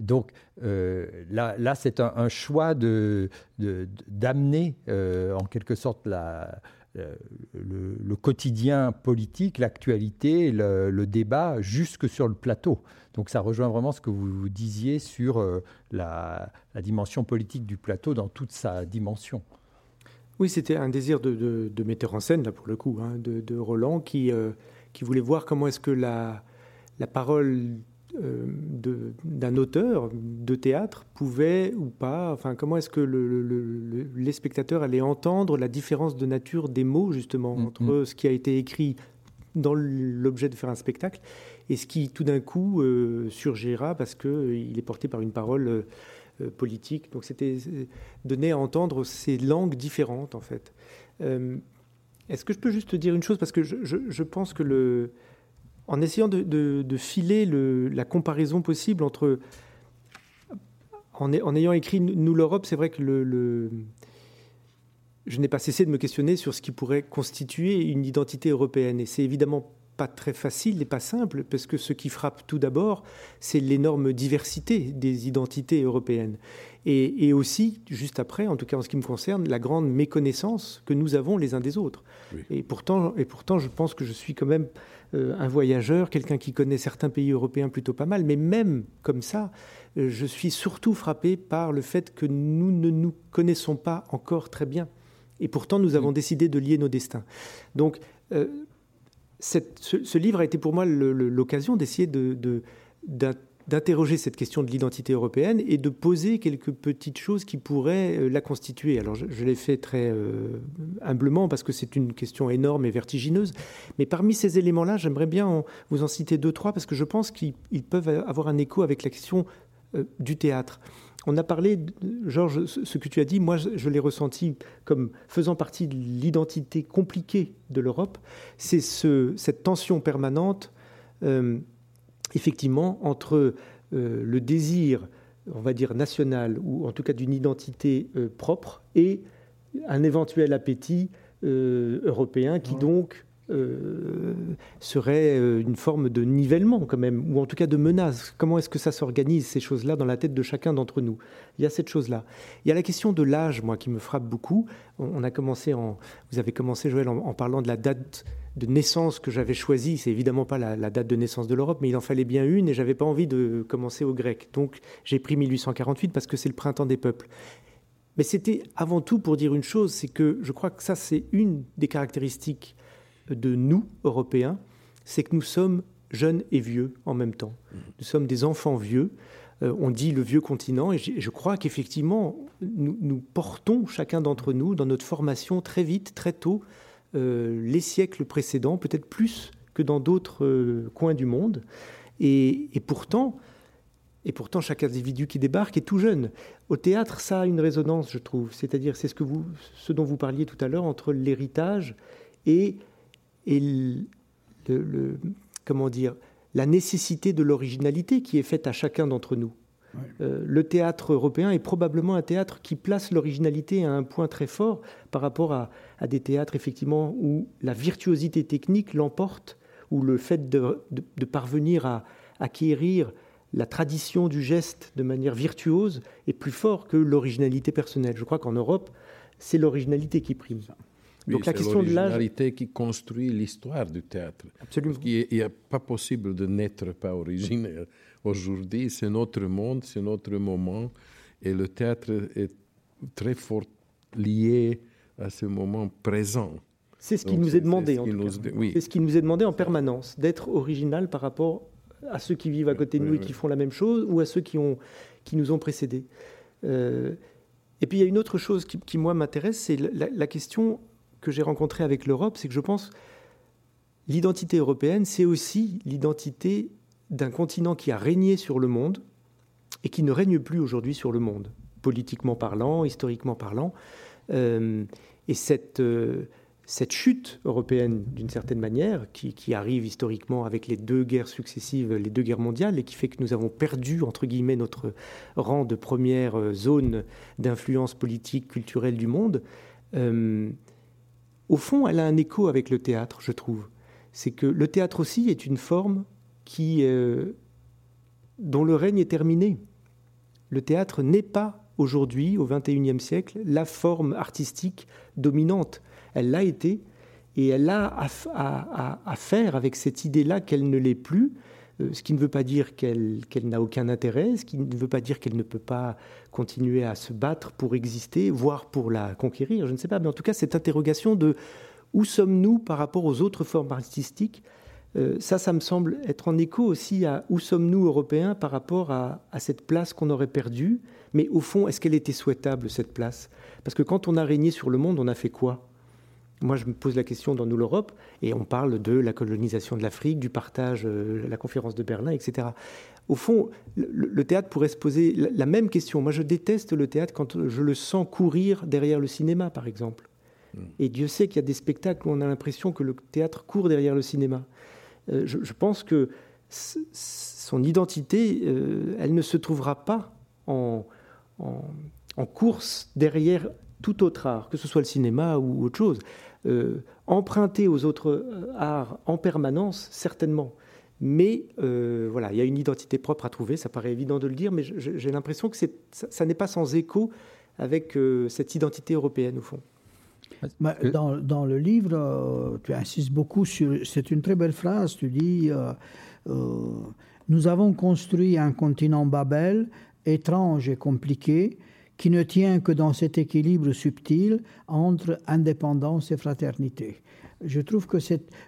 donc là, là c'est un, un, choix de, d'amener en quelque sorte la, euh, le, quotidien politique, l'actualité, le, débat jusque sur le plateau. Donc ça rejoint vraiment ce que vous, disiez sur euh, la, dimension politique du plateau dans toute sa dimension. Oui, c'était un désir de, metteur en scène, là pour le coup, hein, de, Roland, qui, euh, qui voulait voir comment est-ce que la, la parole d'un auteur de théâtre pouvait ou pas, enfin comment est-ce que le, les spectateurs allaient entendre la différence de nature des mots justement mm, entre mm. ce qui a été écrit dans l'objet de faire un spectacle et ce qui tout d'un coup euh, surgira parce qu'il euh, il est porté par une parole politique. Donc c'était donner à entendre ces langues différentes en fait. Est-ce que je peux juste dire une chose? Parce que je, je pense que le en essayant de, filer la comparaison possible entre. En, ayant écrit Nous l'Europe, c'est vrai que le, je n'ai pas cessé de me questionner sur ce qui pourrait constituer une identité européenne. Et c'est évidemment pas très facile et pas simple, parce que ce qui frappe tout d'abord, c'est l'énorme diversité des identités européennes. Et, aussi, juste après, en tout cas en ce qui me concerne, la grande méconnaissance que nous avons les uns des autres. Et, pourtant, et pourtant, je pense que je suis quand même euh, un voyageur, quelqu'un qui connaît certains pays européens plutôt pas mal, mais même comme ça, euh, je suis surtout frappé par le fait que nous ne nous connaissons pas encore très bien. Et pourtant, nous avons décidé de lier nos destins. Donc, euh, ce, livre a été pour moi l'occasion d'essayer d'interroger cette question de l'identité européenne et de poser quelques petites choses qui pourraient euh, la constituer. Alors je, l'ai fait très euh, humblement parce que c'est une question énorme et vertigineuse, mais parmi ces éléments-là, j'aimerais bien vous en citer deux, trois, parce que je pense qu'ils peuvent avoir un écho avec la question euh, du théâtre. On a parlé, Georges, ce que tu as dit, moi je, l'ai ressenti comme faisant partie de l'identité compliquée de l'Europe. C'est ce, cette tension permanente, effectivement, entre euh, le désir, on va dire, national, ou en tout cas d'une identité euh, propre, et un éventuel appétit européen qui donc euh, serait euh, une forme de nivellement quand même, ou en tout cas de menace. Comment est-ce que ça s'organise, ces choses-là, dans la tête de chacun d'entre nous? Il y a cette chose-là. Il y a la question de l'âge, moi, qui me frappe beaucoup. On, a commencé en, vous avez commencé, Joël, en, parlant de la date de naissance que j'avais choisie. C'est évidemment pas la, la, date de naissance de l'Europe, mais il en fallait bien une, et j'avais pas envie de commencer au grec. Donc j'ai pris 1848 parce que c'est le printemps des peuples. Mais c'était avant tout pour dire une chose, c'est que je crois que ça, c'est une des caractéristiques de nous, Européens, c'est que nous sommes jeunes et vieux en même temps. Nous sommes des enfants vieux. Euh, on dit le vieux continent, et je crois qu'effectivement, nous, portons, chacun d'entre nous, dans notre formation très vite, très tôt, euh, les siècles précédents, peut-être plus que dans d'autres euh, coins du monde. Et, pourtant, et pourtant, chaque individu qui débarque est tout jeune. Au théâtre, ça a une résonance, je trouve. C'est-à-dire, c'est ce, que vous, ce dont vous parliez tout à l'heure entre l'héritage et, et le, comment dire, la nécessité de l'originalité qui est faite à chacun d'entre nous. Euh, le théâtre européen est probablement un théâtre qui place l'originalité à un point très fort par rapport à, des théâtres effectivement où la virtuosité technique l'emporte, où le fait de, parvenir à acquérir la tradition du geste de manière virtuose est plus fort que l'originalité personnelle. Je crois qu'en Europe, c'est l'originalité qui prime. Donc la question de l'âge. qui construit l'histoire du théâtre. Absolument. Il n'est pas possible de n'être pas originel. Aujourd'hui, c'est notre monde, c'est notre moment, et le théâtre est très fort lié à ce moment présent. C'est ce qui nous est demandé, en tout cas. C'est ce qui nous est demandé en permanence, d'être original par rapport à ceux qui vivent à côté de nous et qui font la même chose, ou à ceux qui, ont, qui nous ont précédés. Euh, et puis il y a une autre chose qui, moi, m'intéresse, c'est la, la, question que j'ai rencontré avec l'Europe, c'est que je pense l'identité européenne, c'est aussi l'identité d'un continent qui a régné sur le monde et qui ne règne plus aujourd'hui sur le monde, politiquement parlant, historiquement parlant. Euh, et cette, euh, cette chute européenne, d'une certaine manière, qui, arrive historiquement avec les deux guerres successives, les deux guerres mondiales, et qui fait que nous avons perdu, entre guillemets, notre rang de première euh, zone d'influence politique, culturelle du monde, au fond, elle a un écho avec le théâtre, je trouve. C'est que le théâtre aussi est une forme qui, euh, dont le règne est terminé. Le théâtre n'est pas aujourd'hui, au XXIe siècle, la forme artistique dominante. Elle l'a été, et elle a à faire avec cette idée-là qu'elle ne l'est plus, ce qui ne veut pas dire qu'elle n'a aucun intérêt, ce qui ne veut pas dire qu'elle ne peut pas continuer à se battre pour exister, voire pour la conquérir, je ne sais pas. Mais en tout cas, cette interrogation de où sommes-nous par rapport aux autres formes artistiques, euh, ça, ça me semble être en écho aussi à où sommes-nous Européens par rapport à cette place qu'on aurait perdue. Mais au fond, est-ce qu'elle était souhaitable, cette place? Parce que quand on a régné sur le monde, on a fait quoi? Moi, je me pose la question dans nous l'Europe, et on parle de la colonisation de l'Afrique, du partage, euh, la conférence de Berlin, etc. Au fond, le, théâtre pourrait se poser la, même question. Moi, je déteste le théâtre quand je le sens courir derrière le cinéma, par exemple. Hmm. Et Dieu sait qu'il y a des spectacles où on a l'impression que le théâtre court derrière le cinéma. Euh, je, pense que son identité, euh, elle ne se trouvera pas en, en course derrière tout autre art, que ce soit le cinéma ou autre chose. Euh, emprunter aux autres euh, arts en permanence, certainement. Mais euh, voilà, il y a une identité propre à trouver, ça paraît évident de le dire, mais j'ai l'impression que ça, ça n'est pas sans écho avec cette identité européenne, au fond. Bah, dans, dans, le livre, tu insistes beaucoup sur... C'est une très belle phrase, tu dis, nous avons construit un continent Babel, étrange et compliqué, qui ne tient que dans cet équilibre subtil entre indépendance et fraternité. Je trouve que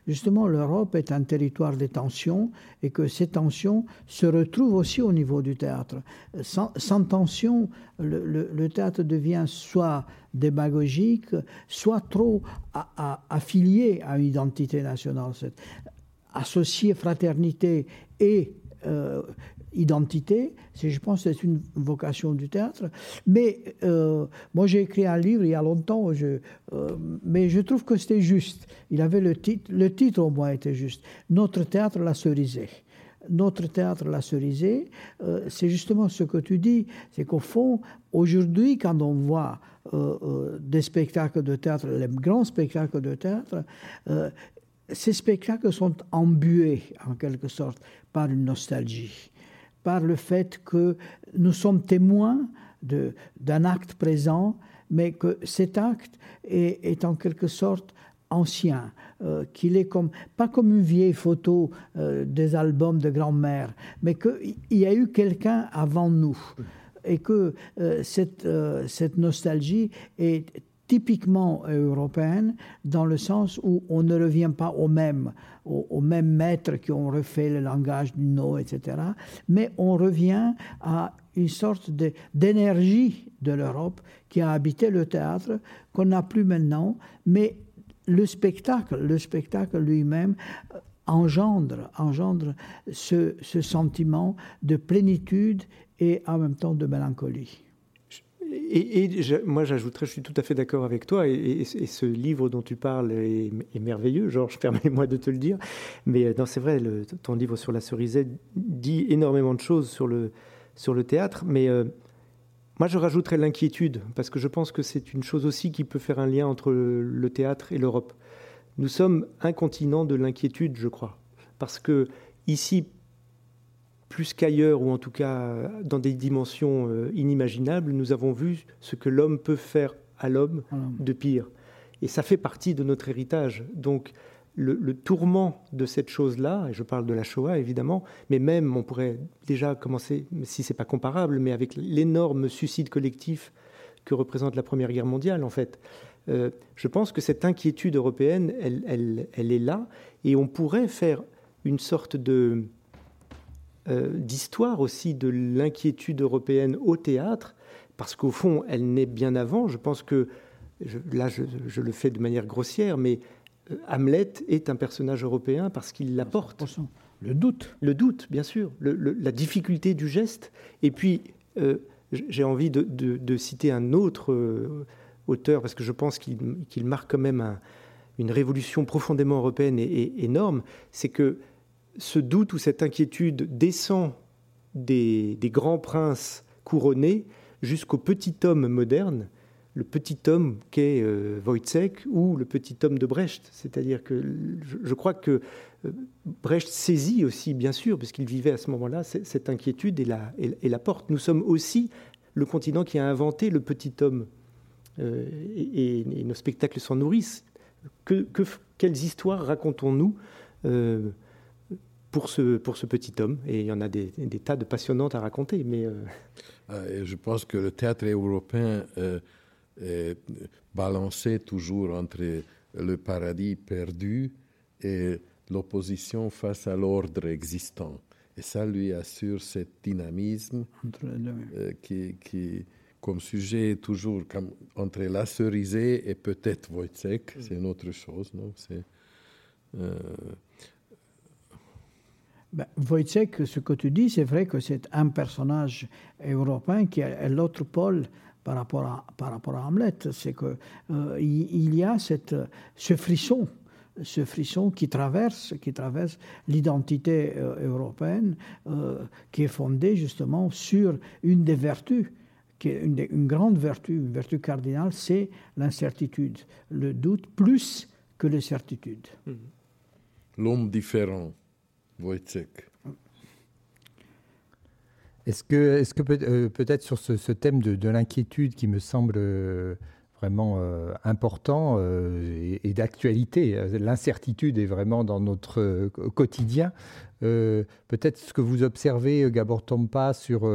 justement l'Europe est un territoire de tensions et que ces tensions se retrouvent aussi au niveau du théâtre. Sans, tension, le, théâtre devient soit démagogique, soit trop affilié à une identité nationale. Associer fraternité et euh, identité. Je pense que c'est une vocation du théâtre. Mais euh, moi, j'ai écrit un livre il y a longtemps, euh, mais je trouve que c'était juste. Il avait le titre, le titre au moins était juste. Notre théâtre l'a cerisé. Notre théâtre l'a cerisé, euh, c'est justement ce que tu dis, c'est qu'au fond, aujourd'hui, quand on voit des spectacles de théâtre, les grands spectacles de théâtre, ces spectacles sont embués, en quelque sorte, par une nostalgie par le fait que nous sommes témoins d'un acte présent, mais que cet acte est, en quelque sorte ancien, euh, qu'il est comme pas comme une vieille photo euh, des albums de grand-mère, mais qu'il y a eu quelqu'un avant nous. et que cette, cette nostalgie est typiquement européenne dans le sens où on ne revient pas aux mêmes, aux, mêmes maîtres qui ont refait le langage du no, etc. Mais on revient à une sorte d'énergie de, l'Europe qui a habité le théâtre qu'on n'a plus maintenant, mais le spectacle, le spectacle lui-même euh, engendre, engendre ce sentiment de plénitude et en même temps de mélancolie. Et, moi, j'ajouterais, je suis tout à fait d'accord avec toi, et, ce livre dont tu parles est, merveilleux, Georges, permets-moi de te le dire. Mais euh, c'est vrai, le, ton livre sur la cerisette dit énormément de choses sur le, sur le théâtre, mais euh, moi, je rajouterais l'inquiétude, parce que je pense que c'est une chose aussi qui peut faire un lien entre le théâtre et l'Europe. Nous sommes un continent de l'inquiétude, je crois, parce que ici, plus qu'ailleurs, ou en tout cas dans des dimensions euh, inimaginables, nous avons vu ce que l'homme peut faire à l'homme de pire. Et ça fait partie de notre héritage. Donc le, tourment de cette chose-là, et je parle de la Shoah évidemment, mais même on pourrait déjà commencer, si c'est pas comparable, mais avec l'énorme suicide collectif que représente la Première Guerre mondiale en fait. Euh, je pense que cette inquiétude européenne, elle, elle, est là, et on pourrait faire une sorte de euh, d'histoire aussi de l'inquiétude européenne au théâtre, parce qu'au fond, elle naît bien avant. Je pense que, là, je, le fais de manière grossière, mais euh, Hamlet est un personnage européen parce qu'il l'apporte. Le doute. Le doute, bien sûr. la difficulté du geste. Et puis, euh, j'ai envie de, citer un autre auteur, parce que je pense qu'il marque quand même une révolution profondément européenne et énorme. C'est que ce doute ou cette inquiétude descend des, grands princes couronnés jusqu'au petit homme moderne, le petit homme qu'est euh, ou le petit homme de Brecht. C'est-à-dire que je, crois que euh, Brecht saisit aussi, bien sûr, parce qu'il vivait à ce moment-là, cette inquiétude et la, porte. Nous sommes aussi le continent qui a inventé le petit homme. Euh, et, nos spectacles s'en nourrissent. Que, quelles histoires racontons-nous euh, pour ce, pour ce petit homme. Et il y en a des, des tas de passionnantes à raconter. Mais euh, ah, je pense que le théâtre européen euh, est balancé toujours entre le paradis perdu et l'opposition face à l'ordre existant. Et ça lui assure ce dynamisme euh, qui, qui, comme sujet, est toujours comme, entre la cerisée et peut-être Wojciech. C'est une autre chose. Non? C'est, ben, Wojciech, ce que tu dis, c'est vrai que c'est un personnage européen qui est l'autre pôle par rapport à, Hamlet. C'est qu'il euh, il y a ce frisson ce frisson qui traverse, qui traverse l'identité euh, européenne, euh, qui est fondée justement sur une des vertus, est une, grande vertu, une vertu cardinale, c'est l'incertitude, le doute plus que les certitudes. L'homme différent. Wojciech. Est-ce que, est que euh, peut-être sur ce, thème de, l'inquiétude qui me semble euh, vraiment euh, important et, d'actualité, l'incertitude est vraiment dans notre quotidien, peut-être ce que vous observez, Gabor Tompa, sur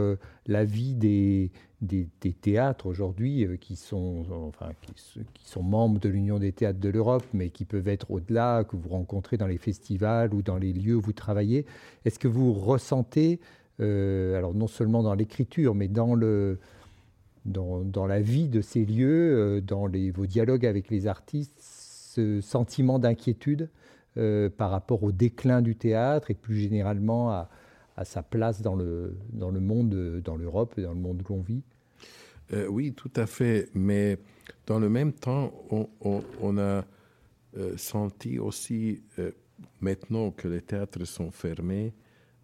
la vie des, des, théâtres aujourd'hui euh, qui, sont, enfin, qui, sont membres de l'Union des théâtres de l'Europe, mais qui peuvent être au-delà, que vous rencontrez dans les festivals ou dans les lieux où vous travaillez. Est-ce que vous ressentez, euh, alors non seulement dans l'écriture, mais dans, le, dans, dans, la vie de ces lieux, euh, dans vos dialogues avec les artistes, ce sentiment d'inquiétude par rapport au déclin du théâtre et plus généralement à, à sa place dans le, dans le monde, dans l'Europe et dans le monde où l'on vit? Euh, oui, tout à fait. Mais dans le même temps, on, a euh, senti aussi, euh, maintenant que les théâtres sont fermés,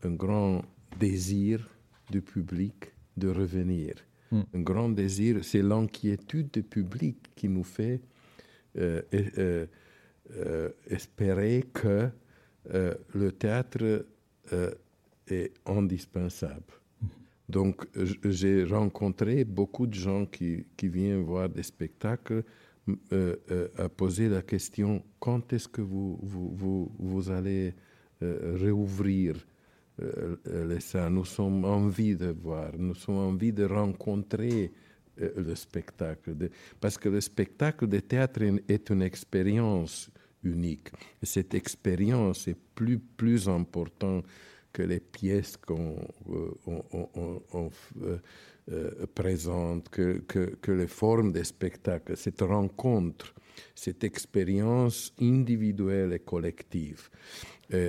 un grand désir du public de revenir. Hmm. Un grand désir, c'est l'inquiétude du public qui nous fait espérer que le théâtre est indispensable. Donc, j'ai rencontré beaucoup de gens qui, qui viennent voir des spectacles euh, euh, à poser la question quand est-ce que vous, vous, allez euh, réouvrir les salles? Nous sommes envie de voir, nous sommes envie de rencontrer le spectacle. parce que le spectacle de théâtre est une expérience unique. Et cette expérience est plus, plus importante que les pièces qu'on présente, que, que, les formes des spectacles, cette rencontre, cette expérience individuelle et collective.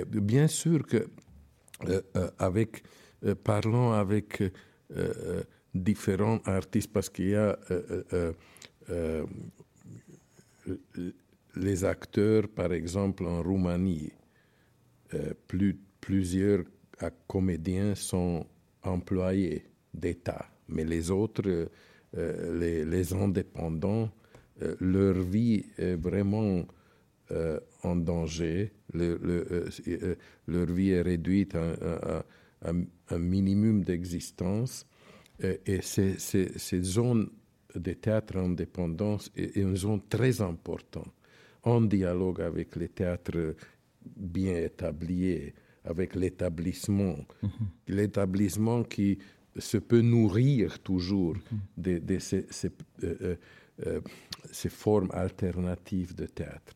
bien sûr que euh, euh, avec, euh, parlons avec différents artistes parce qu'il y a les acteurs, par exemple, en Roumanie, plus, plusieurs comédiens sont employés d'État, mais les autres, les, les, indépendants, leur vie est vraiment euh, en danger, le, euh, euh, leur vie est réduite à, un minimum d'existence. Et, ces, ces, zones de théâtre indépendance est une zone très importante, en dialogue avec les théâtres bien établis, avec l'établissement. Mm-hmm. L'établissement qui se peut nourrir toujours mm-hmm. de, ces, ces, formes alternatives de théâtre.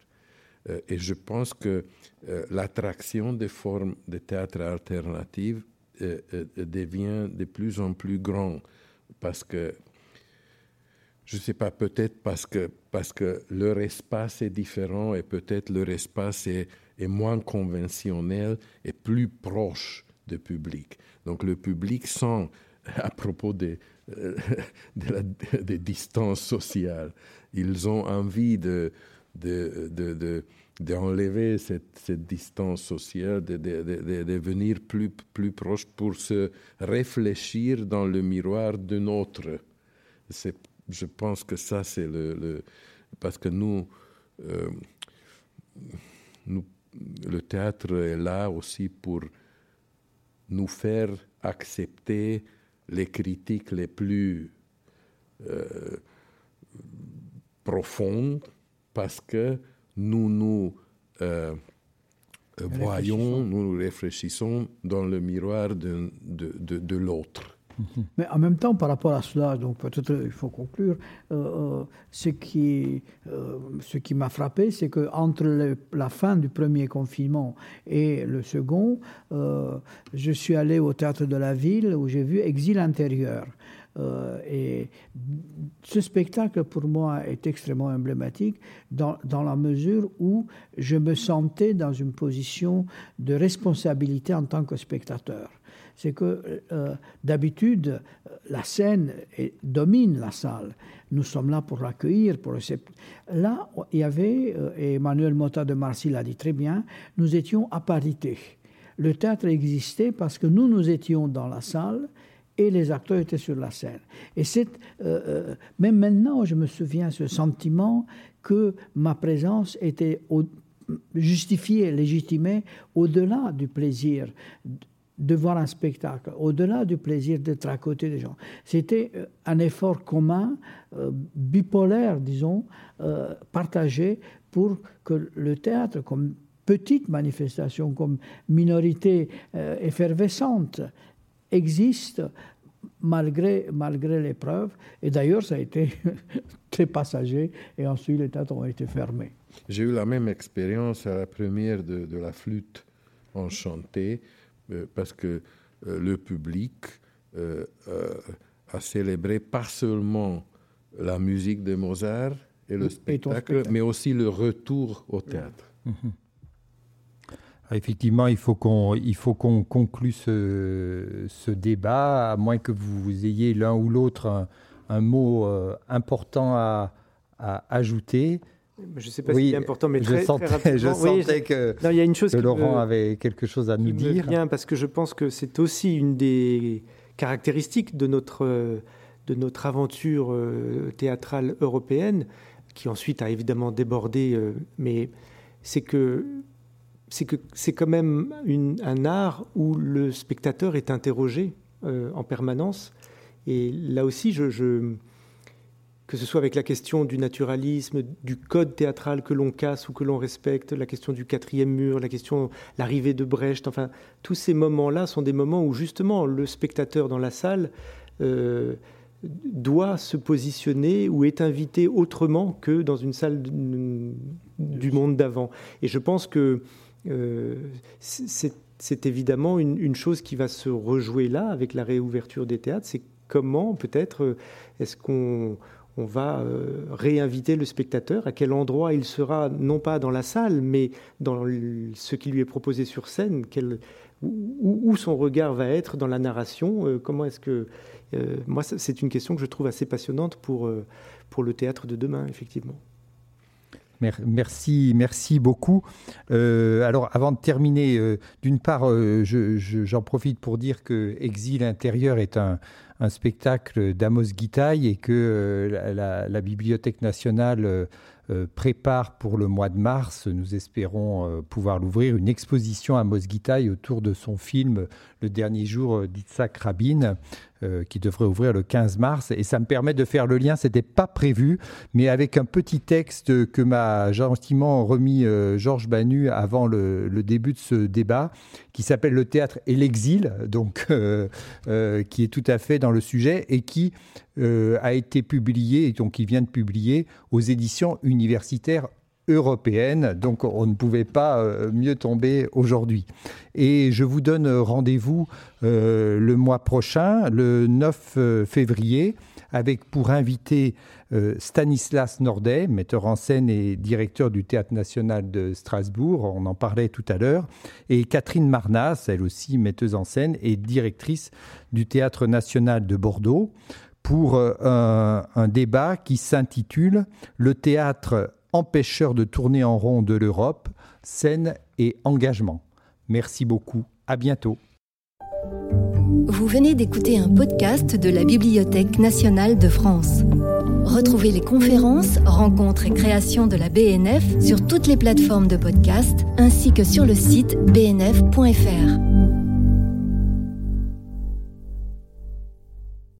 Euh, et je pense que euh, l'attraction des formes de théâtre alternatives euh, devient de plus en plus grande parce que je ne sais pas, peut-être parce que, parce que leur espace est différent et peut-être leur espace est, est, moins conventionnel et plus proche du public. Donc le public sent, à propos des, des distances sociales, ils ont envie de, de, de, d'enlever cette, cette, distance sociale, de, de, de, devenir plus, plus proche pour se réfléchir dans le miroir d'un autre. Je pense que ça, c'est le, le, Parce que nous, euh, nous, le théâtre est là aussi pour nous faire accepter les critiques les plus euh, profondes parce que nous nous euh, voyons, nous nous réfléchissons dans le miroir de, de, de, l'autre. Mais en même temps, par rapport à cela, donc peut-être il faut conclure, euh, euh, ce qui, ce qui m'a frappé, c'est qu'entre la fin du premier confinement et le second, je suis allé au théâtre de la ville où j'ai vu Exil intérieur. Euh, et ce spectacle, pour moi, est extrêmement emblématique dans, dans, la mesure où je me sentais dans une position de responsabilité en tant que spectateur. C'est que euh, d'habitude, la scène domine la salle. Nous sommes là pour l'accueillir. Pour le... Là, il y avait, euh, et Emmanuel Motta de Marcy l'a dit très bien, nous étions à parité. Le théâtre existait parce que nous, nous étions dans la salle et les acteurs étaient sur la scène. Et c'est, euh, même maintenant, je me souviens ce sentiment que ma présence était justifiée, légitimée, au-delà du plaisir de voir un spectacle, au-delà du plaisir d'être à côté des gens. C'était euh, un effort commun, bipolaire, disons, partagé pour que le théâtre, comme petite manifestation, comme minorité effervescente, existe malgré, malgré l'épreuve. Et d'ailleurs, ça a été très passager et ensuite les théâtres ont été fermés. J'ai eu la même expérience à la première de, de la flûte enchantée euh, parce que euh, le public euh, a célébré pas seulement la musique de Mozart et le spectacle, mais aussi le retour au théâtre. Mhm. Ah, effectivement, il faut qu'on il faut qu'on conclue ce, ce, débat, à moins que vous ayez l'un ou l'autre un, mot euh, important à, à, ajouter. Je ne sais pas si c'est important, mais très, je sentais, très je sentais que, il y a une chose que Laurent avait quelque chose à nous dire. Bien, parce que je pense que c'est aussi une des caractéristiques de notre, de notre aventure euh, théâtrale européenne, qui ensuite a évidemment débordé, euh, mais c'est que c'est que c'est quand même un art où le spectateur est interrogé euh, en permanence. Et là aussi, je, que ce soit avec la question du naturalisme, du code théâtral que l'on casse ou que l'on respecte, la question du quatrième mur, la question l'arrivée de Brecht, enfin tous ces moments-là sont des moments où justement le spectateur dans la salle euh, doit se positionner ou est invité autrement que dans une salle du monde d'avant. Et je pense que euh, c'est évidemment une, chose qui va se rejouer là avec la réouverture des théâtres, c'est comment peut-être euh, est-ce qu'on on va euh, réinviter le spectateur, à quel endroit il sera, non pas dans la salle, mais dans ce qui lui est proposé sur scène, où, son regard va être dans la narration. Euh, comment est-ce que. Euh, moi, c'est une question que je trouve assez passionnante pour, pour le théâtre de demain, effectivement. Merci, merci beaucoup. alors, avant de terminer, d'une part, j'en profite pour dire que Exil intérieur est un, un spectacle d'Amos Guitaille et que euh, la, Bibliothèque nationale euh, euh, prépare pour le mois de mars, nous espérons pouvoir l'ouvrir, une exposition à Amos Guitaille autour de son film Le dernier jour d'Itzhak Rabin, qui devrait ouvrir le 15 mars. Et ça me permet de faire le lien, c'était pas prévu, mais avec un petit texte que m'a gentiment remis euh, Georges Banu avant le, début de ce débat, qui s'appelle Le théâtre et l'exil, donc euh, qui est tout à fait dans le sujet et qui a été publié, et donc qui vient de publier aux éditions universitaires européenne, donc on ne pouvait pas euh, mieux tomber aujourd'hui. Et je vous donne rendez-vous euh, le mois prochain, le 9 euh, février, avec pour invité Stanislas Nordet, metteur en scène et directeur du Théâtre national de Strasbourg, on en parlait tout à l'heure, et Catherine Marnas, elle aussi metteuse en scène et directrice du Théâtre national de Bordeaux, pour un, un débat qui s'intitule Le théâtre empêcheur de tourner en rond de l'Europe, scène et engagement. Merci beaucoup, à bientôt. Vous venez d'écouter un podcast de la Bibliothèque nationale de France. Retrouvez les conférences, rencontres et créations de la BNF sur toutes les plateformes de podcast ainsi que sur le site bnf.fr.